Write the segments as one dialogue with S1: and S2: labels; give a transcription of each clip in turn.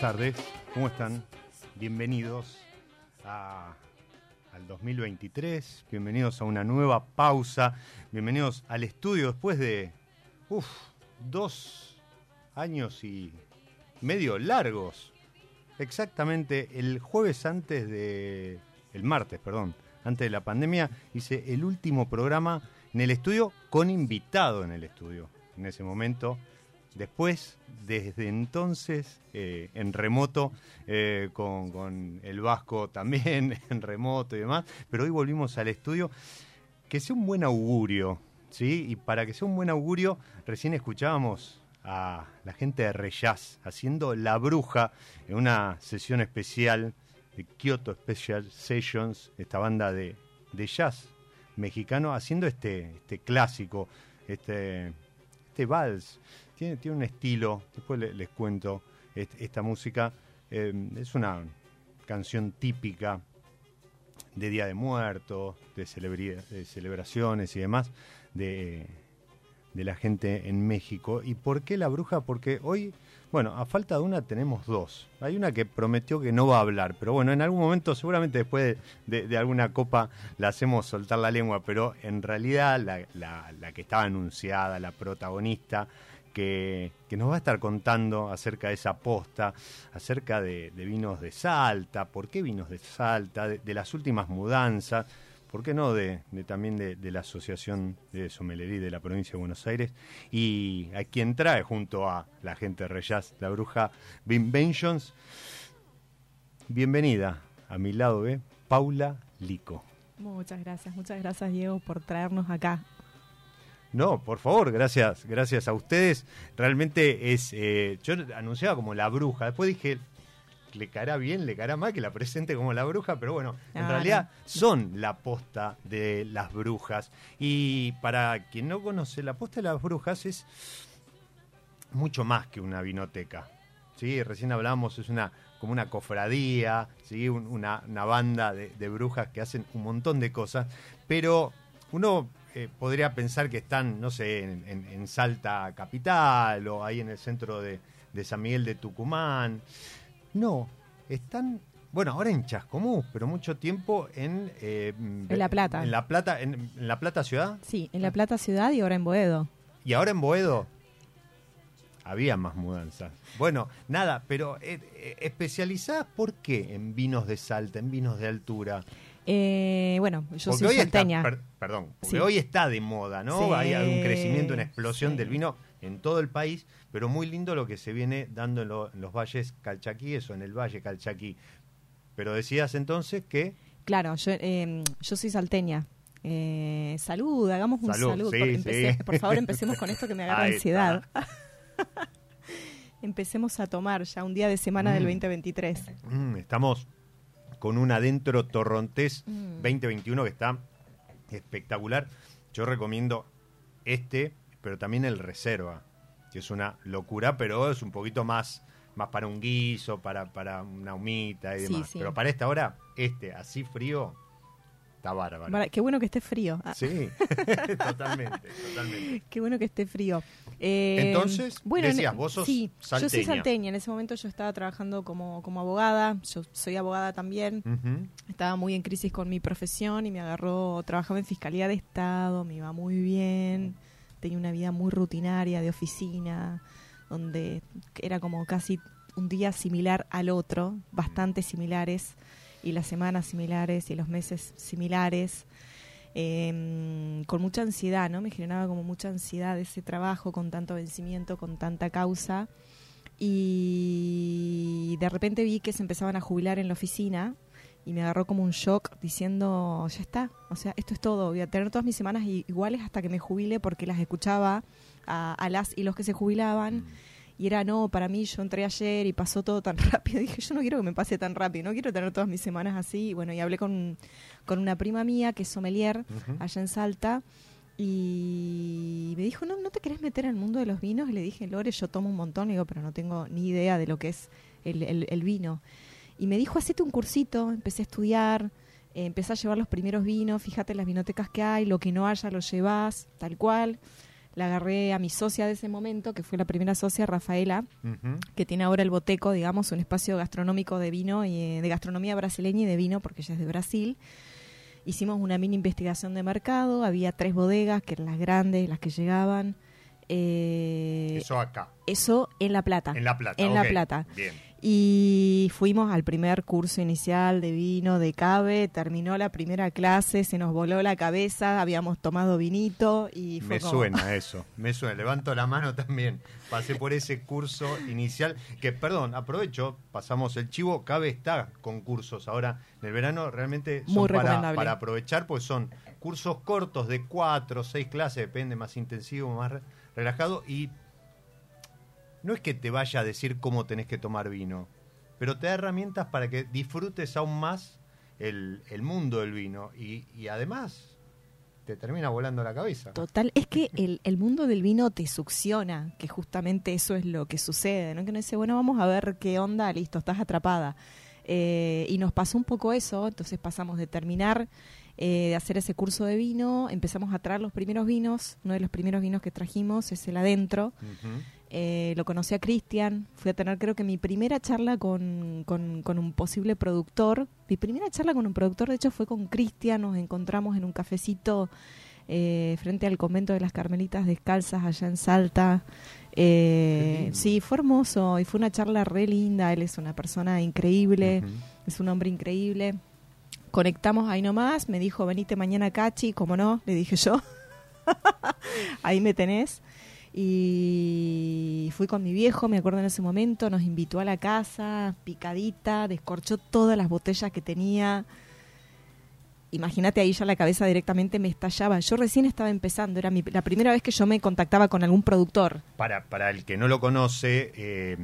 S1: Buenas tardes, ¿cómo están? Bienvenidos al 2023, bienvenidos a una nueva pausa, bienvenidos al estudio después de uf, dos años y medio largos. Exactamente el jueves antes de. el martes, perdón, antes de la pandemia, hice el último programa en el estudio con invitado en el estudio. En ese momento Después, desde entonces, eh, en remoto, eh, con, con el Vasco también en remoto y demás, pero hoy volvimos al estudio. Que sea un buen augurio, ¿sí? Y para que sea un buen augurio, recién escuchábamos a la gente de Reyaz haciendo La Bruja en una sesión especial de Kyoto Special Sessions, esta banda de, de jazz mexicano, haciendo este, este clásico, este, este vals. Tiene, tiene un estilo, después le- les, cuento est- esta música. eh, es una canción típica de Día de Muertos, de, de celebraciones y demás, de, de la gente en México. ¿Y por qué la bruja? Porque hoy, bueno, a falta de una tenemos dos. Hay una que prometió que no va a hablar, pero bueno, en algún momento, seguramente después de, de- de alguna copa, la hacemos soltar la lengua, pero en realidad la, la- la que estaba anunciada, la protagonista, que, nos va a estar contando acerca de esa posta, acerca de, vinos de Salta, por qué vinos de Salta, de, las últimas mudanzas, por qué no de, también de, la Asociación de Somelería de la provincia de Buenos Aires, y a quien trae junto a la gente de Reyaz, la bruja Binventions. Bienvenida a mi lado B, Paula Lico.
S2: Muchas gracias, muchas gracias Diego por traernos acá.
S1: No, por favor, gracias, gracias a ustedes. Realmente es, eh, yo anunciaba como la bruja, después dije le caerá bien, le caerá mal que la presente como la bruja, pero bueno, en
S2: Ah,
S1: realidad son la posta de las brujas. Y para quien no conoce, la posta de las brujas es mucho más que una vinoteca. ¿sí? Recién hablábamos, es una como una cofradía, ¿sí? Un- una, una banda de, de brujas que hacen un montón de cosas, pero uno eh, podría pensar que están, no sé, en, en- en Salta Capital o ahí en el centro de, de San Miguel de Tucumán. No, están, bueno, ahora en Chascomús, pero mucho tiempo en... eh,
S2: En La Plata.
S1: En La Plata, en, en La Plata ciudad.
S2: Sí, en La Plata ciudad y ahora en Boedo.
S1: Y ahora en Boedo había más mudanzas. Bueno, nada, pero eh, eh, especializadas, ¿por qué en vinos de Salta, en vinos de altura?
S2: Eh, bueno, yo
S1: Porque
S2: soy salteña.
S1: está, per- perdón, porque
S2: Sí.
S1: hoy está de moda, ¿no?
S2: Sí,
S1: Hay un crecimiento, una explosión
S2: sí.
S1: del vino en todo el país, pero muy lindo lo que se viene dando en, lo- en los valles calchaquíes o en el valle calchaquí. Pero decías entonces que
S2: Claro, yo, eh, yo soy salteña. Eh, salud, hagamos un
S1: Salud,
S2: salud.
S1: sí,
S2: por, empecé- por favor, empecemos con esto que me agarra ansiedad. Empecemos a tomar ya un día de semana del
S1: Mm.
S2: 2023.
S1: Mm, estamos con un adentro torrontés
S2: Mm.
S1: 2021 que está espectacular. Yo recomiendo este, pero también el reserva, que es una locura, pero es un poquito más, más para un guiso, para, para una humita y
S2: Sí,
S1: demás.
S2: sí.
S1: Pero para esta hora, este, así frío, está bárbaro.
S2: Qué bueno que esté frío. Ah,
S1: Sí, totalmente, totalmente.
S2: Qué bueno que esté frío. Eh,
S1: Entonces, decías, vos sos
S2: sí, yo soy
S1: salteña.
S2: salteña. En ese momento yo estaba trabajando como, como abogada. Yo soy abogada también. Estaba muy en crisis con mi profesión y me agarró, trabajaba en Fiscalía de Estado, me iba muy bien, tenía una vida muy rutinaria de oficina, donde era como casi un día similar al otro, bastante similares, y las semanas similares y los meses similares, em, con mucha ansiedad, ¿no? Me generaba como mucha ansiedad ese trabajo con tanto vencimiento, con tanta causa. Y de repente vi que se empezaban a jubilar en la oficina y me agarró como un shock diciendo, ya está, o sea, esto es todo, voy a tener todas mis semanas iguales hasta que me jubile porque las escuchaba a, a las y los que se jubilaban y era, no, para mí yo entré ayer y pasó todo tan rápido, dije, yo no quiero que me pase tan rápido, no quiero tener todas mis semanas así, y bueno, y hablé con, con una prima mía que es sommelier allá en Salta y me dijo, no, ¿no te querés meter el mundo de los vinos? Y le dije, Lore, yo tomo un montón, le digo, pero no tengo ni idea de lo que es el, el- el vino. Y me dijo, hacete un cursito, empecé a estudiar, eh, empecé a llevar los primeros vinos, fíjate en las vinotecas que hay, lo que no haya lo llevas, tal cual. La agarré a mi socia de ese momento, que fue la primera socia, Rafaela, que tiene ahora el Boteco, digamos, un espacio gastronómico de vino y eh, de gastronomía brasileña y de vino, porque ella es de Brasil. Hicimos una mini investigación de mercado, había tres bodegas, que eran las grandes, las que llegaban. Eh,
S1: Eso acá,
S2: eso en La Plata.
S1: en La Plata.
S2: En La Plata.
S1: Bien.
S2: Y fuimos al primer curso inicial de vino de Cabe, terminó la primera clase, se nos voló la cabeza, habíamos tomado vinito y fue
S1: Me
S2: como-
S1: suena eso, me suena. Levanto la mano también. Pasé por ese curso inicial. Que, perdón, aprovecho, pasamos el chivo. Cabe está con cursos ahora en el verano. Realmente son
S2: Muy
S1: para,
S2: recomendable.
S1: para aprovechar, pues son cursos cortos de cuatro o seis clases, depende, más intensivo, más re- relajado. Y no es que te vaya a decir cómo tenés que tomar vino, pero te da herramientas para que disfrutes aún más el, el mundo del vino. Y, y además te termina volando la cabeza.
S2: Total, es que el, el mundo del vino te succiona, que justamente eso es lo que sucede, ¿no? Que uno dice, bueno, vamos a ver qué onda, listo, estás atrapada. Eh, y nos pasó un poco eso, entonces pasamos de terminar eh, de hacer ese curso de vino, empezamos a traer los primeros vinos, uno de los primeros vinos que trajimos es el adentro. Eh, lo conocí a Cristian, fui a tener creo que mi primera charla con, con, con un posible productor. Mi primera charla con un productor, de hecho, fue con Cristian, nos encontramos en un cafecito eh, frente al convento de las Carmelitas Descalzas allá en Salta. Eh, sí, fue hermoso y fue una charla re linda, él es una persona increíble, es un hombre increíble. Conectamos ahí nomás, me dijo, venite mañana Cachi, como no, le dije yo. ahí me tenés. Y fui con mi viejo, me acuerdo en ese momento, nos invitó a la casa, picadita, descorchó todas las botellas que tenía. Imagínate ahí ya la cabeza directamente me estallaba. Yo recién estaba empezando, era mi- la primera vez que yo me contactaba con algún productor.
S1: Para, para el que no lo conoce, eh,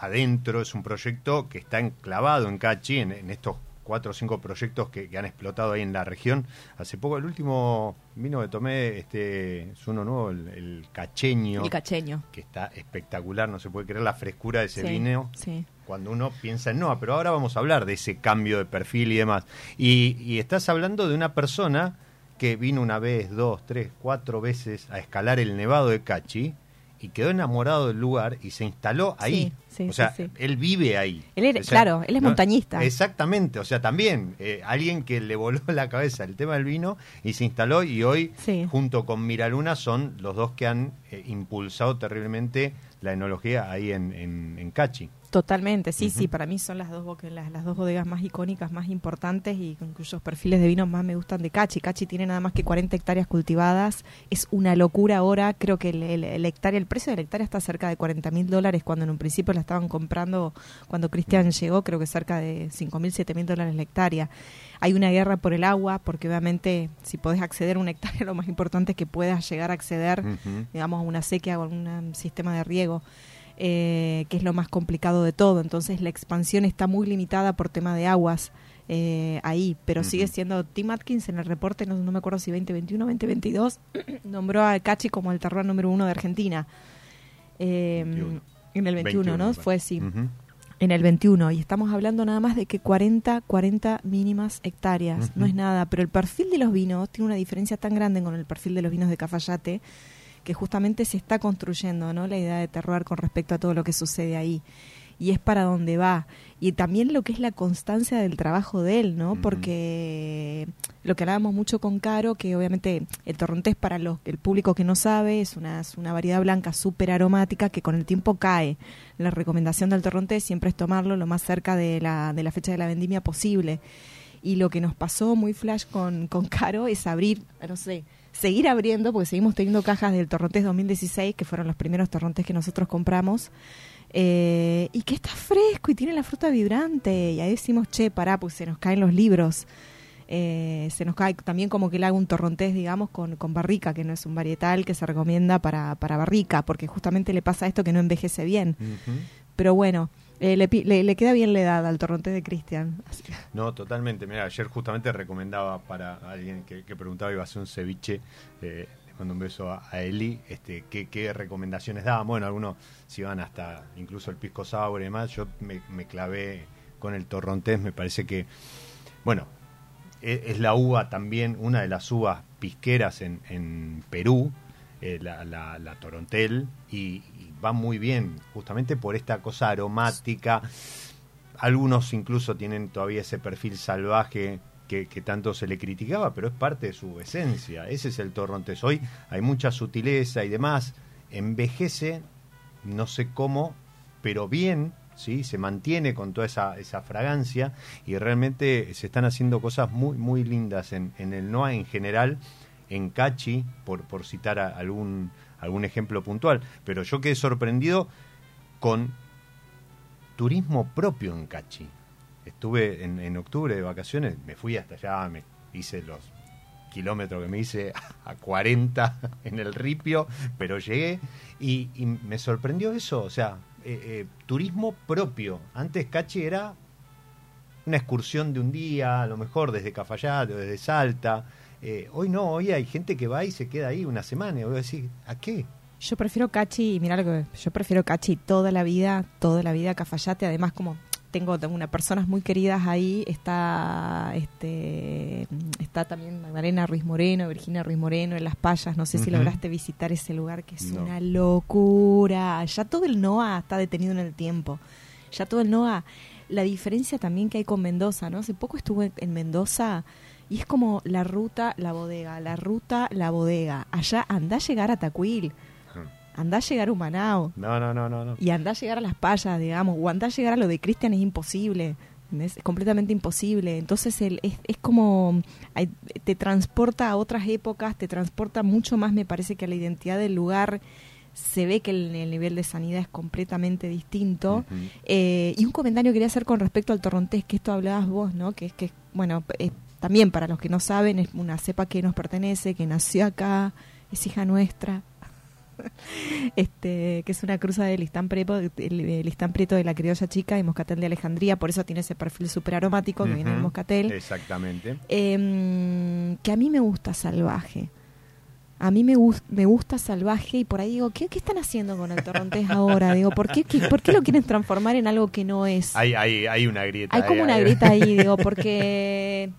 S1: adentro, es un proyecto que está enclavado en Cachi, en, en estos cuatro o cinco proyectos que, que han explotado ahí en la región. Hace poco, el último vino que tomé, este, es uno nuevo, el, el cacheño,
S2: El cacheño.
S1: que está espectacular, no se puede creer la frescura de ese
S2: Sí,
S1: vino
S2: Sí.
S1: cuando uno piensa en Noah, pero ahora vamos a hablar de ese cambio de perfil y demás. Y, y estás hablando de una persona que vino una vez, dos, tres, cuatro veces a escalar el Nevado de Cachi y quedó enamorado del lugar y se instaló ahí.
S2: Sí, sí,
S1: o sea,
S2: sí,
S1: él vive ahí.
S2: Él era-
S1: O sea,
S2: claro, él es montañista.
S1: Exactamente, o sea, también eh, alguien que le voló la cabeza el tema del vino y se instaló y hoy junto con Miraluna son los dos que han eh, impulsado terriblemente la enología ahí en, en, en Cachi.
S2: Totalmente, sí, sí, para mí son las dos, las, las dos bodegas más icónicas, más importantes y con cuyos perfiles de vinos más me gustan de Cachi. Cachi tiene nada más que 40 hectáreas cultivadas, es una locura ahora, creo que el, el- el hectárea, el precio de la hectárea está cerca de 40 mil dólares cuando en un principio la estaban comprando, cuando Cristian llegó, creo que cerca de 5 mil, 7 mil dólares la hectárea. Hay una guerra por el agua, porque obviamente si podés acceder a una hectárea, lo más importante es que puedas llegar a acceder digamos, a una sequía o a un sistema de riego, eh, que es lo más complicado de todo. Entonces la expansión está muy limitada por tema de aguas eh, ahí, pero sigue siendo Tim Atkins en el reporte, no, no me acuerdo si 2021 o 2022, nombró a Cachi como el terror número uno de Argentina. Eh,
S1: 21.
S2: En el 21,
S1: 21,
S2: ¿no? Fue sí. En el 21, y estamos hablando nada más de que 40, 40 mínimas hectáreas, no es nada, pero el perfil de los vinos tiene una diferencia tan grande con el perfil de los vinos de Cafayate que justamente se está construyendo, ¿no? La idea de terroir con respecto a todo lo que sucede ahí. Y es para donde va. Y también lo que es la constancia del trabajo de él, ¿no? Porque lo que hablábamos mucho con Caro, que obviamente el torrontés para los, el público que no sabe es una, es una variedad blanca súper aromática que con el tiempo cae. La recomendación del torrontés siempre es tomarlo lo más cerca de la, de la fecha de la vendimia posible. Y lo que nos pasó muy flash con, con Caro es abrir, no sé, seguir abriendo, porque seguimos teniendo cajas del Torrontés 2016, que fueron los primeros torrontés que nosotros compramos, eh, y que está fresco y tiene la fruta vibrante. Y ahí decimos, che, pará, pues se nos caen los libros. Eh, se nos cae también como que él haga un torrontés, digamos, con, con barrica, que no es un varietal que se recomienda para, para barrica, porque justamente le pasa esto que no envejece bien. Pero bueno, eh, le, le, le queda bien la edad al torrontés de Cristian.
S1: No, totalmente. Mira, ayer justamente recomendaba para alguien que, preguntaba iba a hacer un ceviche. eh, le mando un beso a, Eli. Este, ¿qué, ¿Qué recomendaciones daban? Bueno, algunos si van hasta incluso el pisco sour y demás. Yo me, clavé con el torrontés. Me parece que, bueno, e- es, la uva también, una de las uvas pisqueras en, en Perú, eh, la, la, la torontel, y va muy bien, justamente por esta cosa aromática. Algunos incluso tienen todavía ese perfil salvaje que, tanto se le criticaba, pero es parte de su esencia. Ese es el torrontés. Hoy hay mucha sutileza y demás. Envejece, no sé cómo, pero bien, ¿sí? se mantiene con toda esa, esa fragancia y realmente se están haciendo cosas muy, muy lindas en, en el NOA en general, en Cachi, por, por citar a- algún, algún ejemplo puntual. Pero yo quedé sorprendido con turismo propio en Cachi. Estuve en, octubre de vacaciones, me fui hasta allá, me hice los kilómetros que me hice a 40 en el ripio, pero llegué y, y me sorprendió eso, o sea, eh, eh, turismo propio. Antes Cachi era una excursión de un día, a lo mejor desde Cafayate o desde Salta. Eh, hoy no, hoy hay gente que va y se queda ahí una semana. Y voy a decir, ¿a qué?
S2: Yo prefiero Cachi, mira lo que yo prefiero Cachi toda la vida, toda la vida Cafayate, además como tengo, tengo unas personas muy queridas ahí, está este está también Magdalena Ruiz Moreno, Virginia Ruiz Moreno en Las Payas, no sé si lograste visitar ese lugar que es
S1: No.
S2: una locura. Ya todo el NOA está detenido en el tiempo. Ya todo el NOA, la diferencia también que hay con Mendoza, ¿no? Hace poco estuve en Mendoza y es como la ruta, la bodega, la ruta, la bodega. Allá anda a llegar a Tacuil andá a llegar a Humanao
S1: No, no, no, no. no.
S2: y andá a llegar a las payas, digamos, o andá a llegar a lo de Cristian es imposible. ¿entendés? Es completamente imposible. Entonces el, es, es como ay, te transporta a otras épocas, te transporta mucho más, me parece que a la identidad del lugar se ve que el, el nivel de sanidad es completamente distinto. Eh, y un comentario quería hacer con respecto al torrontés, que esto hablabas vos, ¿no? Que es que, bueno, es- también para los que no saben, es una cepa que nos pertenece, que nació acá, es hija nuestra. este que es una cruza de listán, prepo, el, el listán preto de la criolla chica y moscatel de Alejandría, por eso tiene ese perfil súper aromático que viene del
S1: Ujú,
S2: moscatel.
S1: Exactamente.
S2: Em, que a mí me gusta salvaje. A mí me, gus- me gusta salvaje y por ahí digo, ¿qué, qué están haciendo con el torrontés ahora? Digo, ¿por qué, qué- ¿por qué lo quieren transformar en algo que no es?
S1: Hay, hay, hay una grieta.
S2: Hay como una grieta ahí, digo, porque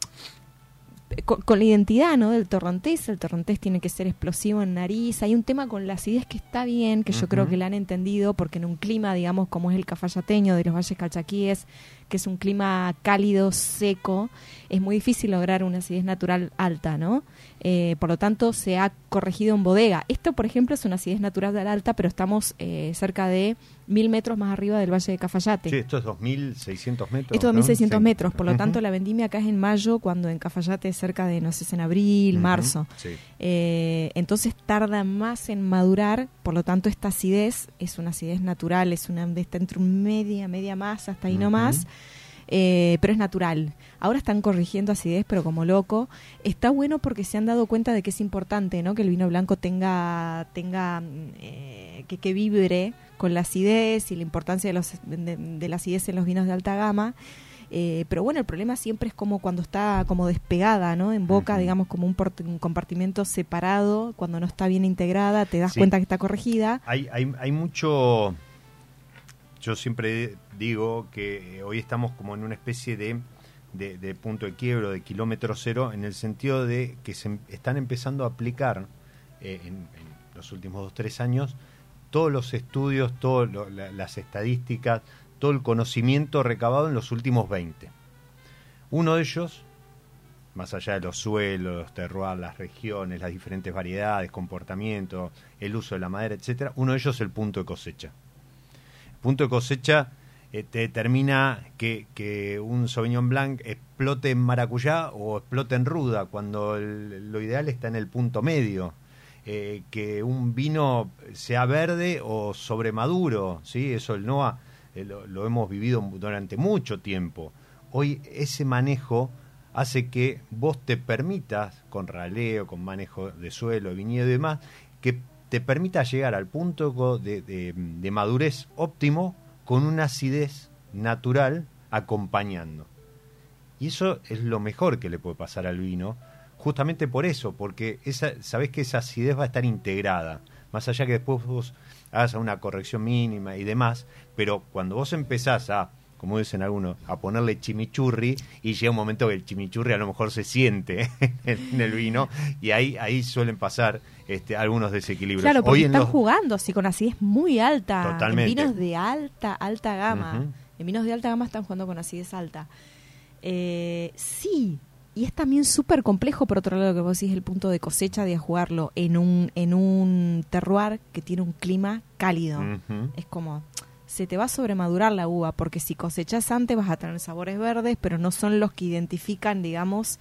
S2: con, con la identidad ¿no? del torrontés, el torrontés tiene que ser explosivo en nariz. Hay un tema con la acidez que está bien, que yo creo que la han entendido, porque en un clima, digamos, como es el cafayateño de los valles calchaquíes, que es un clima cálido, seco, es muy difícil lograr una acidez natural alta, ¿no? Eh, por lo tanto, se ha corregido en bodega. Esto, por ejemplo, es una acidez natural alta, pero estamos eh, cerca de mil metros más arriba del Valle de Cafayate.
S1: Sí, esto es 2.600 metros.
S2: Esto
S1: ¿no?
S2: es 2.600
S1: Sí.
S2: metros, por lo tanto la vendimia acá es en mayo, cuando en Cafayate es cerca de, no sé, es en abril, marzo.
S1: Sí.
S2: Eh, entonces tarda más en madurar, por lo tanto esta acidez es una acidez natural, es una de está entre media, media más, hasta ahí
S1: Ujú.
S2: nomás. Eh, pero es natural. Ahora están corrigiendo acidez, pero como loco. Está bueno porque se han dado cuenta de que es importante, ¿no? Que el vino blanco tenga, tenga mm, eh, que, que vibre con la acidez y la importancia de, los, de, de la acidez en los vinos de alta gama. Eh, pero bueno, el problema siempre es como cuando está como despegada, ¿no? En boca, digamos, como un, un compartimento separado, cuando no está bien integrada, te das
S1: Sí.
S2: cuenta que está corregida.
S1: Hay, hay, hay mucho. Yo siempre digo que hoy estamos como en una especie de, de, punto de quiebro, de kilómetro cero, en el sentido de que se em- están empezando a aplicar eh, en, los últimos dos tres años todos los estudios, todas las estadísticas, todo el conocimiento recabado en los últimos 20. Uno de ellos, más allá de los suelos, los terroirs, las regiones, las diferentes variedades, comportamiento, el uso de la madera, etcétera, uno de ellos es el punto de cosecha. El punto de cosecha eh, te determina que, que un Sauvignon Blanc explote en maracuyá o explote en ruda, cuando lo ideal está en el punto medio. Eh, que un vino sea verde o sobremaduro, ¿sí? Eso el NOA eh, lo, hemos vivido durante mucho tiempo. Hoy ese manejo hace que vos te permitas, con raleo, con manejo de suelo, viñedo y demás, que te permita llegar al punto de madurez óptimo con una acidez natural acompañando. Y eso es lo mejor que le puede pasar al vino, justamente por eso, porque esa, sabés que esa acidez va a estar integrada, más allá que después vos hagas una corrección mínima y demás, pero cuando vos empezás a, como dicen algunos, a ponerle chimichurri y llega un momento que el chimichurri a lo mejor se siente en el vino y ahí ahí suelen pasar este, algunos desequilibrios.
S2: Claro, porque
S1: Hoy
S2: están
S1: los-
S2: jugando así con acidez muy alta.
S1: Totalmente.
S2: En vinos de alta, alta gama. En vinos de alta gama están jugando con acidez alta. Eh, sí, y es también súper complejo, por otro lado, que vos decís el punto de cosecha de jugarlo en un, en un terroir que tiene un clima cálido. Es como, se te va a sobremadurar la uva, porque si cosechas antes vas a tener sabores verdes, pero no son los que identifican, digamos,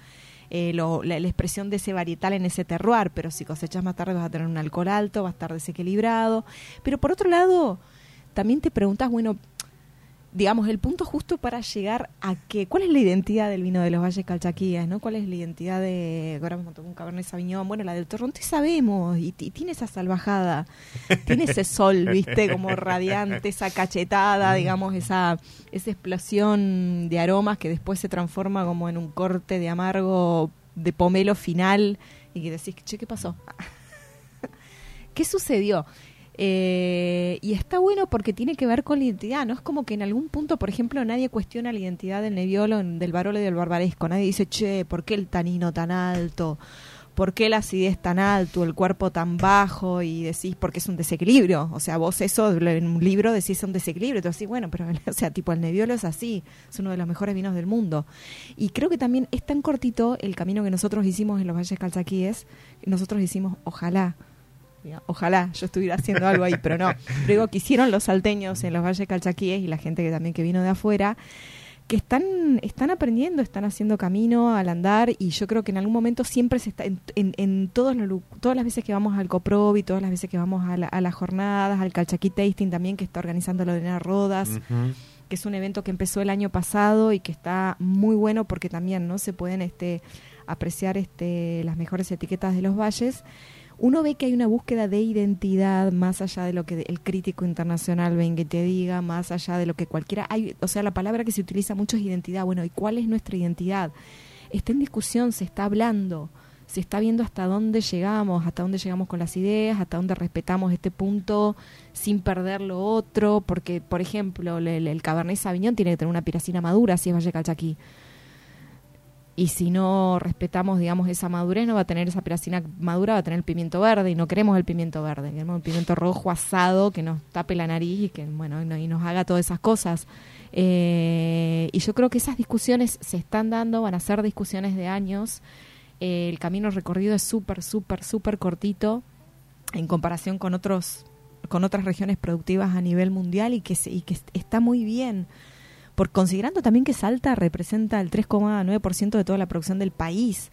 S2: eh, lo- la, expresión de ese varietal en ese terroir, pero si cosechas más tarde vas a tener un alcohol alto, va a estar desequilibrado. Pero por otro lado, también te preguntas, bueno, digamos, el punto justo para llegar a que, ¿cuál es la identidad del vino de los Valles Calchaquías, no? ¿Cuál es la identidad de, ahora mismo un Cabernet Sauvignon, bueno, la del Torronte sabemos, y, y tiene esa salvajada, tiene ese sol, viste, como radiante, esa cachetada, digamos, esa, esa explosión de aromas que después se transforma como en un corte de amargo de pomelo final, y que decís, che, ¿qué pasó? ¿Qué sucedió? Eh, y está bueno porque tiene que ver con la identidad, no es como que en algún punto, por ejemplo, nadie cuestiona la identidad del Nebbiolo, en- del Barolo y del Barbaresco. Nadie dice, che, ¿por qué el tanino tan alto? ¿Por qué la acidez tan alto, el cuerpo tan bajo? Y decís, porque es un desequilibrio. O sea, vos eso en un libro decís es un desequilibrio. Tú decís, bueno, pero, o sea, tipo, el Nebbiolo es así, es uno de los mejores vinos del mundo. Y creo que también es tan cortito el camino que nosotros hicimos en los Valles Calchaquíes, que nosotros hicimos, ojalá, Ojalá yo estuviera haciendo algo ahí, pero no. Pero digo que hicieron los salteños en los valles calchaquíes y la gente que también que vino de afuera, que están, están aprendiendo, están haciendo camino al andar y yo creo que en algún momento siempre se está, en, en, en todos los, todas las veces que vamos al Coprobi, todas las veces que vamos a, la- a las jornadas, al Calchaquí Tasting también que está organizando Lorena Rodas,
S1: Ujú.
S2: que es un evento que empezó el año pasado y que está muy bueno porque también no se pueden este apreciar este las mejores etiquetas de los valles uno ve que hay una búsqueda de identidad más allá de lo que el crítico internacional venga y te diga, más allá de lo que cualquiera hay, o sea, la palabra que se utiliza mucho es identidad. Bueno, ¿y cuál es nuestra identidad? Está en discusión, se está hablando, se está viendo hasta dónde llegamos, hasta dónde llegamos con las ideas, hasta dónde respetamos este punto sin perder lo otro, porque por ejemplo, el, el Cabernet Sauvignon tiene que tener una piracina madura si es Valle Calchaquí y si no respetamos, digamos, esa madurez, no va a tener esa piracina madura, va a tener el pimiento verde, y no queremos el pimiento verde, el pimiento rojo asado que nos tape la nariz y que, bueno, y, no- y nos haga todas esas cosas. Eh, y yo creo que esas discusiones se están dando, van a ser discusiones de años. Eh, el camino recorrido es súper, súper, súper cortito en comparación con otros con otras regiones productivas a nivel mundial y que, se- y que está muy bien por considerando también que Salta representa el 3,9% de toda la producción del país.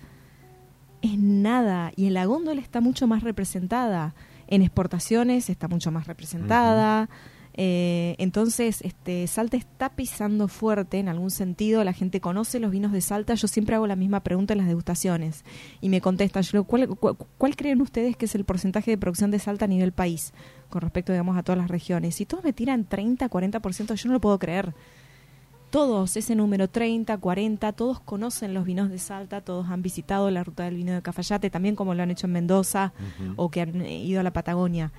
S2: Es nada. Y en la góndola está mucho más representada. En exportaciones está mucho más representada. Eh, entonces, este, Salta está pisando fuerte en algún sentido. La gente conoce los vinos de Salta. Yo siempre hago la misma pregunta en las degustaciones. Y me contestan, yo, digo, ¿cuál, cuál, cuál creen ustedes que es el porcentaje de producción de Salta a nivel país? Con respecto, digamos, a todas las regiones. Y todos me tiran 30, 40%. Yo no lo puedo creer todos, ese número 30, 40, todos conocen los vinos de Salta, todos han visitado la ruta del vino de Cafayate, también como lo han hecho en Mendoza o que han eh, ido a la Patagonia.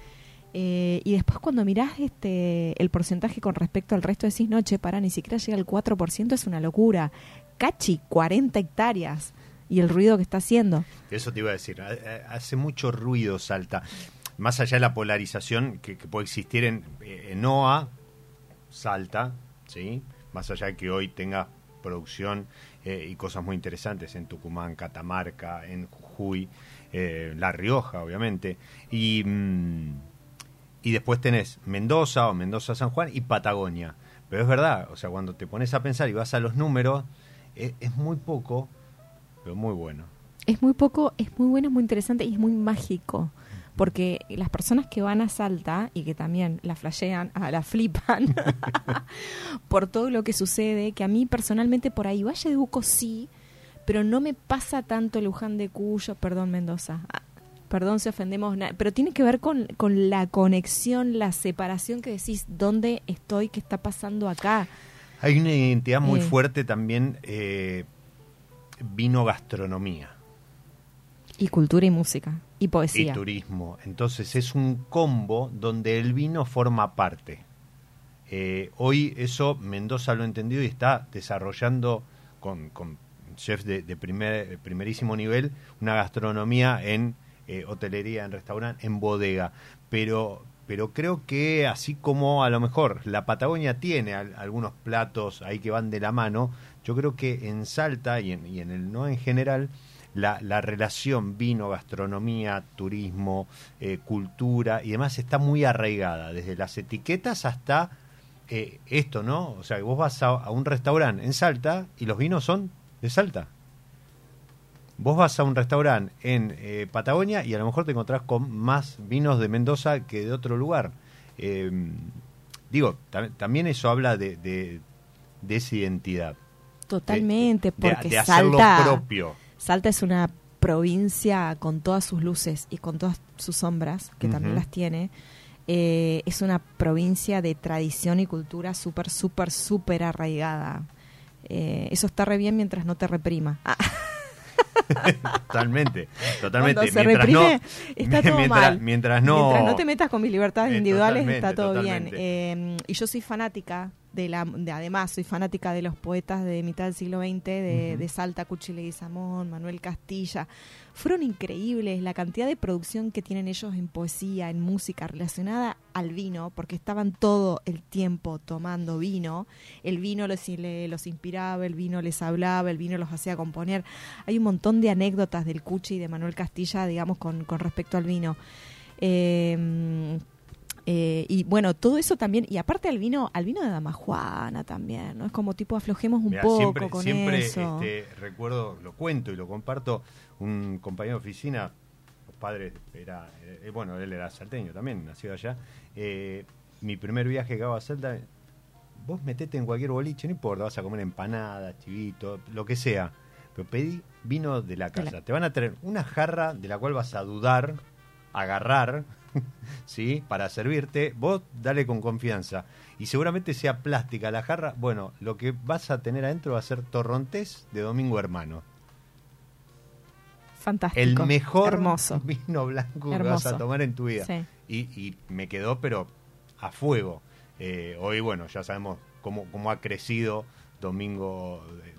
S2: Eh, y después cuando mirás este, el porcentaje con respecto al resto decís, no, che, para, ni siquiera llega al 4%, es una locura. Cachi, 40 hectáreas. Y el ruido que está haciendo.
S1: Eso te iba a decir. ha- ha- Hace mucho ruido Salta. Más allá de la polarización que, que puede existir en, en OA, Salta, ¿sí? Más allá de que hoy tenga producción eh, y cosas muy interesantes en Tucumán, Catamarca, en Jujuy, eh, La Rioja, obviamente. Y, mm, y después tenés Mendoza o Mendoza San Juan y Patagonia. Pero es verdad, o sea, cuando te pones a pensar y vas a los números, es, es muy poco, pero muy bueno.
S2: Es muy poco, es muy bueno, es muy interesante y es muy mágico. Porque las personas que van a Salta y que también la flashean, ah, la flipan por todo lo que sucede, que a mí personalmente por ahí Valle de Uco sí, pero no me pasa tanto Luján de Cuyo, perdón Mendoza, ah, perdón si ofendemos, pero tiene que ver con, con la conexión, la separación que decís, ¿dónde estoy? ¿Qué está pasando acá?
S1: Hay una identidad muy
S2: Eh.
S1: fuerte también, eh, vino gastronomía
S2: Y cultura y música, y poesía.
S1: y turismo. Entonces es un combo donde el vino forma parte. Eh, hoy eso Mendoza lo ha entendido y está desarrollando con, con chefs de, de primer, primerísimo nivel una gastronomía en eh, hotelería, en restaurante, en bodega. Pero, pero creo que así como a lo mejor la Patagonia tiene al- algunos platos ahí que van de la mano, yo creo que en Salta y en, y en el no en general, la, la relación vino, gastronomía, turismo, eh, cultura y demás está muy arraigada, desde las etiquetas hasta eh, esto, ¿no? O sea, que vos vas a, a un restaurante en Salta y los vinos son de Salta. Vos vas a un restaurante en eh, Patagonia y a lo mejor te encontrás con más vinos de Mendoza que de otro lugar. Eh, digo, tam- también eso habla de, de, de esa identidad.
S2: Totalmente,
S1: de-
S2: porque
S1: de hacerlo
S2: Salta,
S1: propio.
S2: Salta es una provincia con todas sus luces y con todas sus sombras, que también las tiene. Eh, es una provincia de tradición y cultura súper, súper, súper arraigada. Eh, eso está re bien mientras no te reprima. Ah,
S1: Totalmente, totalmente.
S2: Cuando se
S1: mientras
S2: reprime,
S1: no,
S2: está todo
S1: mientras,
S2: mal.
S1: Mientras no,
S2: Mientras no te metas con mis libertades
S1: Eh,
S2: individuales, está todo bien. Eh, y yo soy fanática de la, de, además soy fanática de los poetas de mitad del siglo XX, de, de Salta, Cuchi Leguizamón, Manuel Castilla. Fueron increíbles la cantidad de producción que tienen ellos en poesía, en música relacionada al vino, porque estaban todo el tiempo tomando vino. El vino los inspiraba, el vino les hablaba, el vino los hacía componer. Hay un montón de anécdotas del Cuchi y de Manuel Castilla, digamos, con, con respecto al vino. Eh, eh, y bueno, todo eso también, y aparte al vino, al vino de Damajuana también, ¿no? Es como tipo aflojemos un
S1: Mirá,
S2: poco
S1: siempre,
S2: con
S1: siempre
S2: eso.
S1: este, recuerdo, lo cuento y lo comparto, un compañero de oficina, los padres, era, eh, bueno, él era salteño también, nacido allá. eh, mi primer viaje que hago a Salta, vos metete en cualquier boliche, no importa, vas a comer empanadas, chivito, lo que sea, pero pedí vino de la
S2: De la-
S1: casa. Te van a traer una jarra de la cual vas a dudar agarrar, ¿sí? Para servirte, vos dale con confianza. Y seguramente sea plástica la jarra. Bueno, lo que vas a tener adentro va a ser torrontés de Domingo Hermano.
S2: Fantástico.
S1: El mejor
S2: Hermoso.
S1: vino blanco que vas a tomar en tu vida.
S2: Sí.
S1: Y, y me quedó, pero a fuego. Eh, hoy, bueno, ya sabemos cómo, cómo ha crecido Domingo, eh,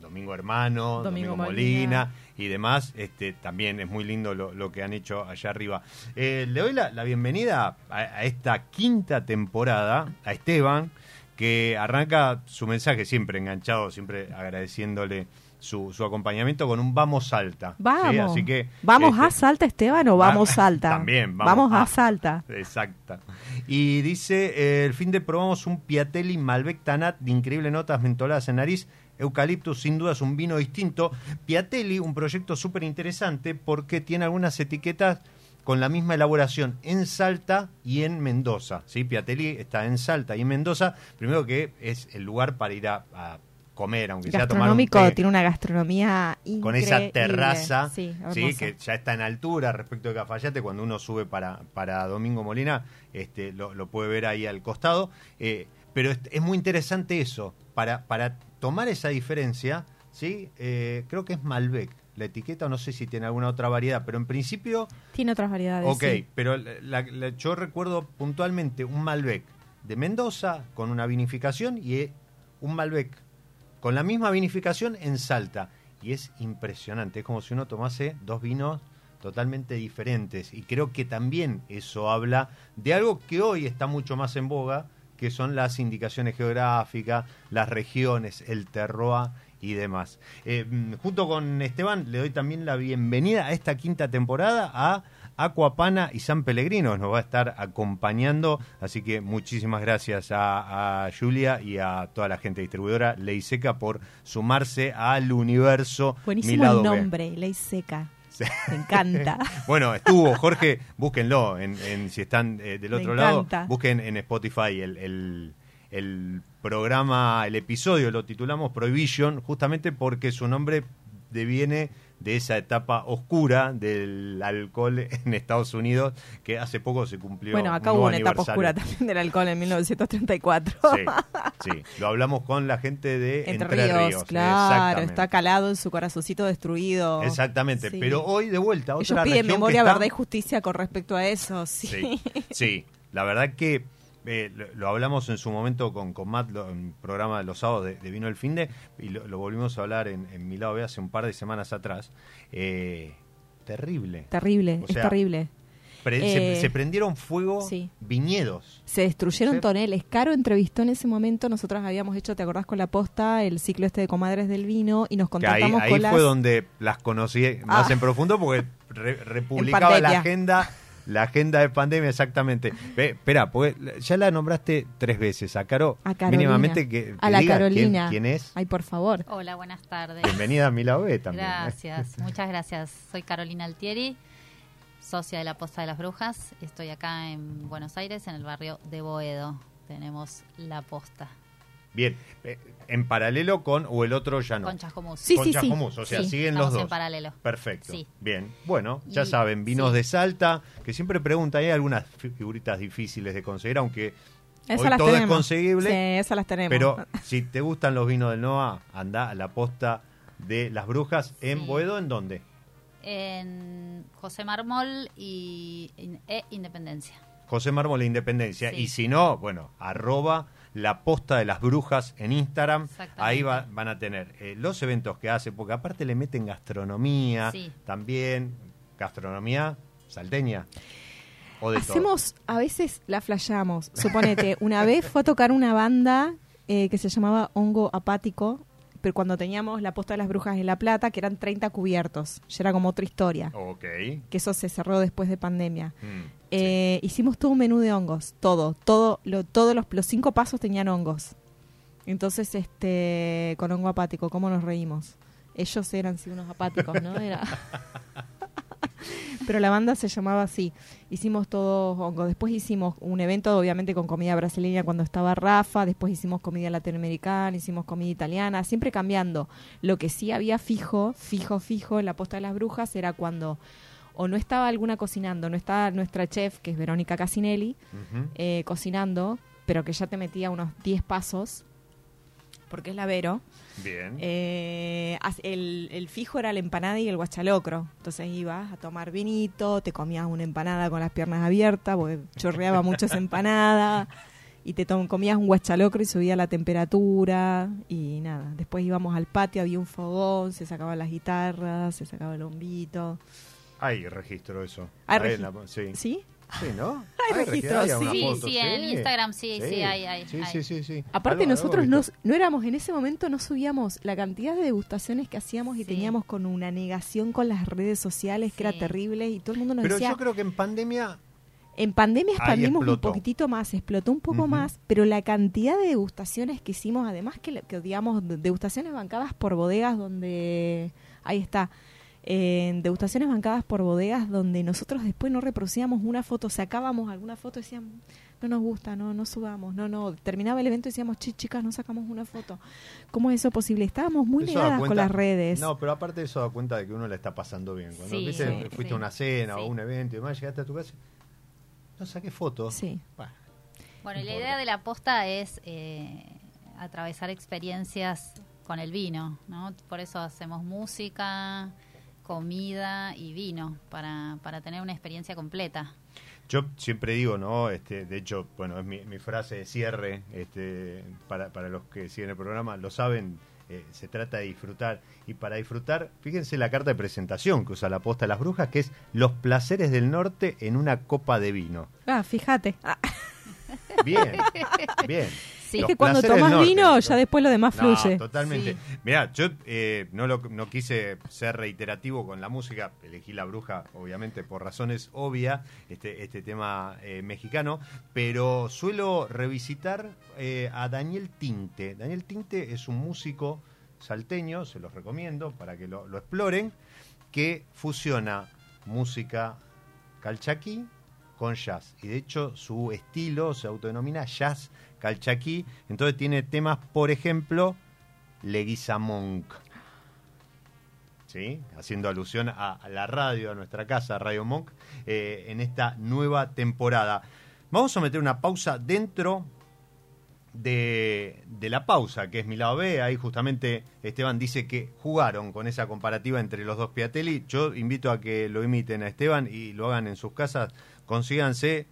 S1: Domingo Hermano, Domingo,
S2: Domingo
S1: Molina.
S2: Molina.
S1: Y demás. Este, también es muy lindo lo, lo que han hecho allá arriba. Eh, le doy la, la bienvenida a, a esta quinta temporada a Esteban, que arranca su mensaje siempre enganchado, siempre agradeciéndole su, su acompañamiento con un vamos salta. ¿sí?
S2: Vamos.
S1: Así que,
S2: ¿Vamos
S1: este,
S2: a Salta, Esteban, o
S1: Va-
S2: vamos Salta?
S1: También, vamos
S2: vamos,
S1: a-
S2: a Salta.
S1: Exacta. Y dice, eh, el fin de probamos un Piatelli Malbec Tanat de increíble notas mentoladas en nariz. Eucaliptus sin duda es un vino distinto. Piatelli, un proyecto súper interesante porque tiene algunas etiquetas con la misma elaboración en Salta y en Mendoza. ¿sí? Piatelli está en Salta y en Mendoza. Primero que es el lugar para ir a, a comer, aunque sea tomar un
S2: Gastronómico,
S1: té
S2: tiene una gastronomía increíble.
S1: con esa terraza,
S2: Sí,
S1: que ya está en altura respecto de Cafayate, cuando uno sube para, para Domingo Molina, este, lo, lo puede ver ahí al costado. Eh, pero es, es muy interesante eso, para, para tomar esa diferencia, ¿sí? Eh, creo que es Malbec. La etiqueta, no sé si tiene alguna otra variedad, pero en principio
S2: Tiene otras variedades.
S1: Ok,
S2: sí.
S1: pero la- la- yo recuerdo puntualmente un Malbec de Mendoza con una vinificación y eh, un Malbec con la misma vinificación en Salta. Y es impresionante, es como si uno tomase dos vinos totalmente diferentes. Y creo que también eso habla de algo que hoy está mucho más en boga, que son las indicaciones geográficas, las regiones, el terroir y demás. Eh, junto con Esteban le doy también la bienvenida a esta quinta temporada a Aquapana y San Pellegrino. Nos va a estar acompañando, así que muchísimas gracias a, a Julia y a toda la gente distribuidora Ley Seca por sumarse al universo
S2: Buenísimo
S1: Mi Lado
S2: el
S1: B.
S2: nombre, Ley Seca. Me encanta.
S1: Bueno, estuvo Jorge, búsquenlo en, en- si están eh, del otro lado, busquen en Spotify el, el- el programa, el episodio lo titulamos Prohibition, justamente porque su nombre deviene de esa etapa oscura del alcohol en Estados Unidos que hace poco se cumplió.
S2: Bueno, acá
S1: un
S2: hubo una etapa oscura también del alcohol en 1934.
S1: Sí, sí, lo hablamos con la gente de
S2: Entre,
S1: Entre,
S2: Ríos,
S1: Ríos.
S2: claro, está calado en su corazoncito destruido.
S1: Exactamente,
S2: Sí.
S1: pero hoy de vuelta, otra
S2: Ellos piden
S1: región que
S2: memoria,
S1: está-
S2: verdad y justicia con respecto a eso, sí.
S1: Sí, sí. La verdad que eh, lo, lo hablamos en su momento con, con Matt lo- en el programa de los sábados de, de Vino el Finde y lo, lo volvimos a hablar en, en Mi Lado B hace un par de semanas atrás. Eh, terrible.
S2: Terrible,
S1: O
S2: es terrible.
S1: Pre-
S2: Eh,
S1: se prendieron fuego
S2: sí.
S1: viñedos.
S2: Se destruyeron
S1: Sí.
S2: toneles. Caro entrevistó en ese momento, nosotros habíamos hecho, ¿te acordás con la posta? El ciclo este de Comadres del Vino y nos
S1: Que ahí
S2: contactamos
S1: ahí
S2: con
S1: fue
S2: las...
S1: donde las conocí más
S2: Ah.
S1: en profundo porque re- republicaba la agenda. La agenda de pandemia, exactamente. Ve, espera, porque ya la nombraste tres veces. A Caro,
S2: A Carolina.
S1: mínimamente que,
S2: a la
S1: diga quién-
S2: Carolina.
S1: quién es.
S2: Ay, por favor.
S3: Hola, buenas tardes.
S1: Bienvenida a mi lado B también. ¿eh?
S3: Gracias, muchas gracias. Soy Carolina Altieri, socia de la Posta de las Brujas. Estoy acá en Buenos Aires, en el barrio de Boedo. Tenemos la posta.
S1: Bien, eh, en paralelo con, o el otro ya no.
S3: Con Chascomús.
S2: Sí,
S1: con
S2: sí,
S1: o sea,
S3: Sí,
S1: siguen los dos.
S3: en paralelo.
S1: Perfecto.
S3: Sí.
S1: Bien, bueno, ya
S3: Y-
S1: saben, vinos
S3: sí.
S1: de Salta, que siempre preguntan, hay algunas fi- figuritas difíciles de conseguir, aunque
S2: Esas
S1: hoy
S2: las
S1: todo es conseguible.
S2: Sí, esas las tenemos.
S1: Pero si te gustan los vinos del NOA, anda a la posta de las brujas en
S3: Sí.
S1: Boedo, ¿en dónde?
S3: En José Mármol y e Independencia.
S1: José Mármol e Independencia.
S3: Sí.
S1: Y si no, bueno, arroba la posta de las brujas en Instagram. Ahí va- van a tener eh, los eventos que hace, porque aparte le meten gastronomía
S3: Sí.
S1: también, gastronomía salteña. O de todo.
S2: Hacemos, a veces la flasheamos. Suponete, una vez fue a tocar una banda eh, que se llamaba Hongo Apático, pero cuando teníamos la posta de las brujas en La Plata, que eran 30 cubiertos. Ya era como otra historia.
S1: Ok.
S2: Que eso se cerró después de pandemia.
S1: Mm,
S2: Eh, Hicimos todo un menú de hongos, todo, todo, lo, todos los, los cinco pasos tenían hongos. Entonces, este, con hongo apático, ¿cómo nos reímos? Ellos eran sí unos apáticos, ¿no? Era... Pero la banda se llamaba así. Hicimos todos hongos. Después hicimos un evento, obviamente, con comida brasileña cuando estaba Rafa. Después hicimos comida latinoamericana, hicimos comida italiana, siempre cambiando. Lo que sí había fijo, fijo, fijo en la posta de las brujas era cuando o no estaba alguna cocinando, no estaba nuestra chef, que es Verónica Casinelli, eh, cocinando, pero que ya te metía unos 10 pasos, porque es la Vero.
S1: Bien.
S2: Eh, el, el fijo era la empanada y el guachalocro. Entonces ibas a tomar vinito, te comías una empanada con las piernas abiertas, porque chorreaba mucho esa empanada. Y te comías un guachalocro y subía la temperatura. Y nada, después íbamos al patio, había un fogón, se sacaban las guitarras, se sacaba el bombito.
S1: Hay registro eso.
S2: Hay registro.
S1: la- sí.
S2: ¿Sí?
S1: Sí, ¿no?
S2: Hay registro,
S1: hay
S3: sí.
S1: foto,
S3: Sí, en Instagram sí, sí, hay, hay,
S1: Sí,
S3: hay.
S1: sí, sí, sí.
S2: Aparte
S1: Algo-
S2: nosotros
S1: algo
S2: no, no éramos, en ese momento no subíamos la cantidad de degustaciones que hacíamos y
S3: Sí.
S2: teníamos con una negación con las redes sociales que
S3: Sí.
S2: era terrible y todo el mundo nos
S1: Pero
S2: decía,
S1: yo creo que en pandemia
S2: en pandemia expandimos un poquitito más, explotó un poco más, pero la cantidad de degustaciones que hicimos, además que, que digamos, de- degustaciones bancadas por bodegas donde, ahí está, eh, degustaciones bancadas por bodegas donde nosotros después no reproducíamos una foto, sacábamos alguna foto y decíamos, no nos gusta, no, no subamos, no, no, terminaba el evento y decíamos, "Chi, chicas, no sacamos una foto. ¿Cómo es eso posible? Estábamos muy
S1: Eso da
S2: negadas con las redes.
S1: No, pero aparte eso da cuenta de que uno la está pasando bien. Cuando
S3: Sí,
S1: fuiste
S3: sí.
S1: a una cena o un evento y demás, llegaste a tu casa, no saqué fotos.
S2: Sí.
S1: Bah,
S3: Bueno, y la idea de la posta es eh, atravesar experiencias con el vino, ¿no? Por eso hacemos música, comida y vino, para, para tener una experiencia completa.
S1: Yo siempre digo, ¿no? Este, de hecho, bueno, es mi, mi frase de cierre este, para, para los que siguen el programa, lo saben, eh, se trata de disfrutar. Y para disfrutar, fíjense la carta de presentación que usa la posta de las brujas, que es Los placeres del norte en una copa de vino.
S2: Ah, fíjate. Ah,
S1: Bien, bien.
S3: Sí.
S2: es que cuando
S1: norte,
S2: vino,
S1: ¿no?
S2: ya después lo demás
S1: No,
S2: fluye.
S1: totalmente.
S3: Sí.
S1: Mirá, yo eh, no, lo, no quise ser reiterativo con la música, elegí La Bruja, obviamente, por razones obvias, este, este tema eh, mexicano, pero suelo revisitar eh, a Daniel Tinte. Daniel Tinte es un músico salteño, se los recomiendo para que lo, lo exploren, que fusiona música calchaquí con jazz. Y de hecho su estilo se autodenomina jazz calchaquí. Entonces tiene temas, por ejemplo, Leguizamón. ¿Sí? Haciendo alusión a, a la radio, a nuestra casa, Radio Monk, eh, en esta nueva temporada. Vamos a meter una pausa dentro de, de la pausa, que es mi lado B. Ahí justamente Esteban dice que jugaron con esa comparativa entre los dos Piatelli. Yo invito a que lo imiten a Esteban y lo hagan en sus casas. Consíganse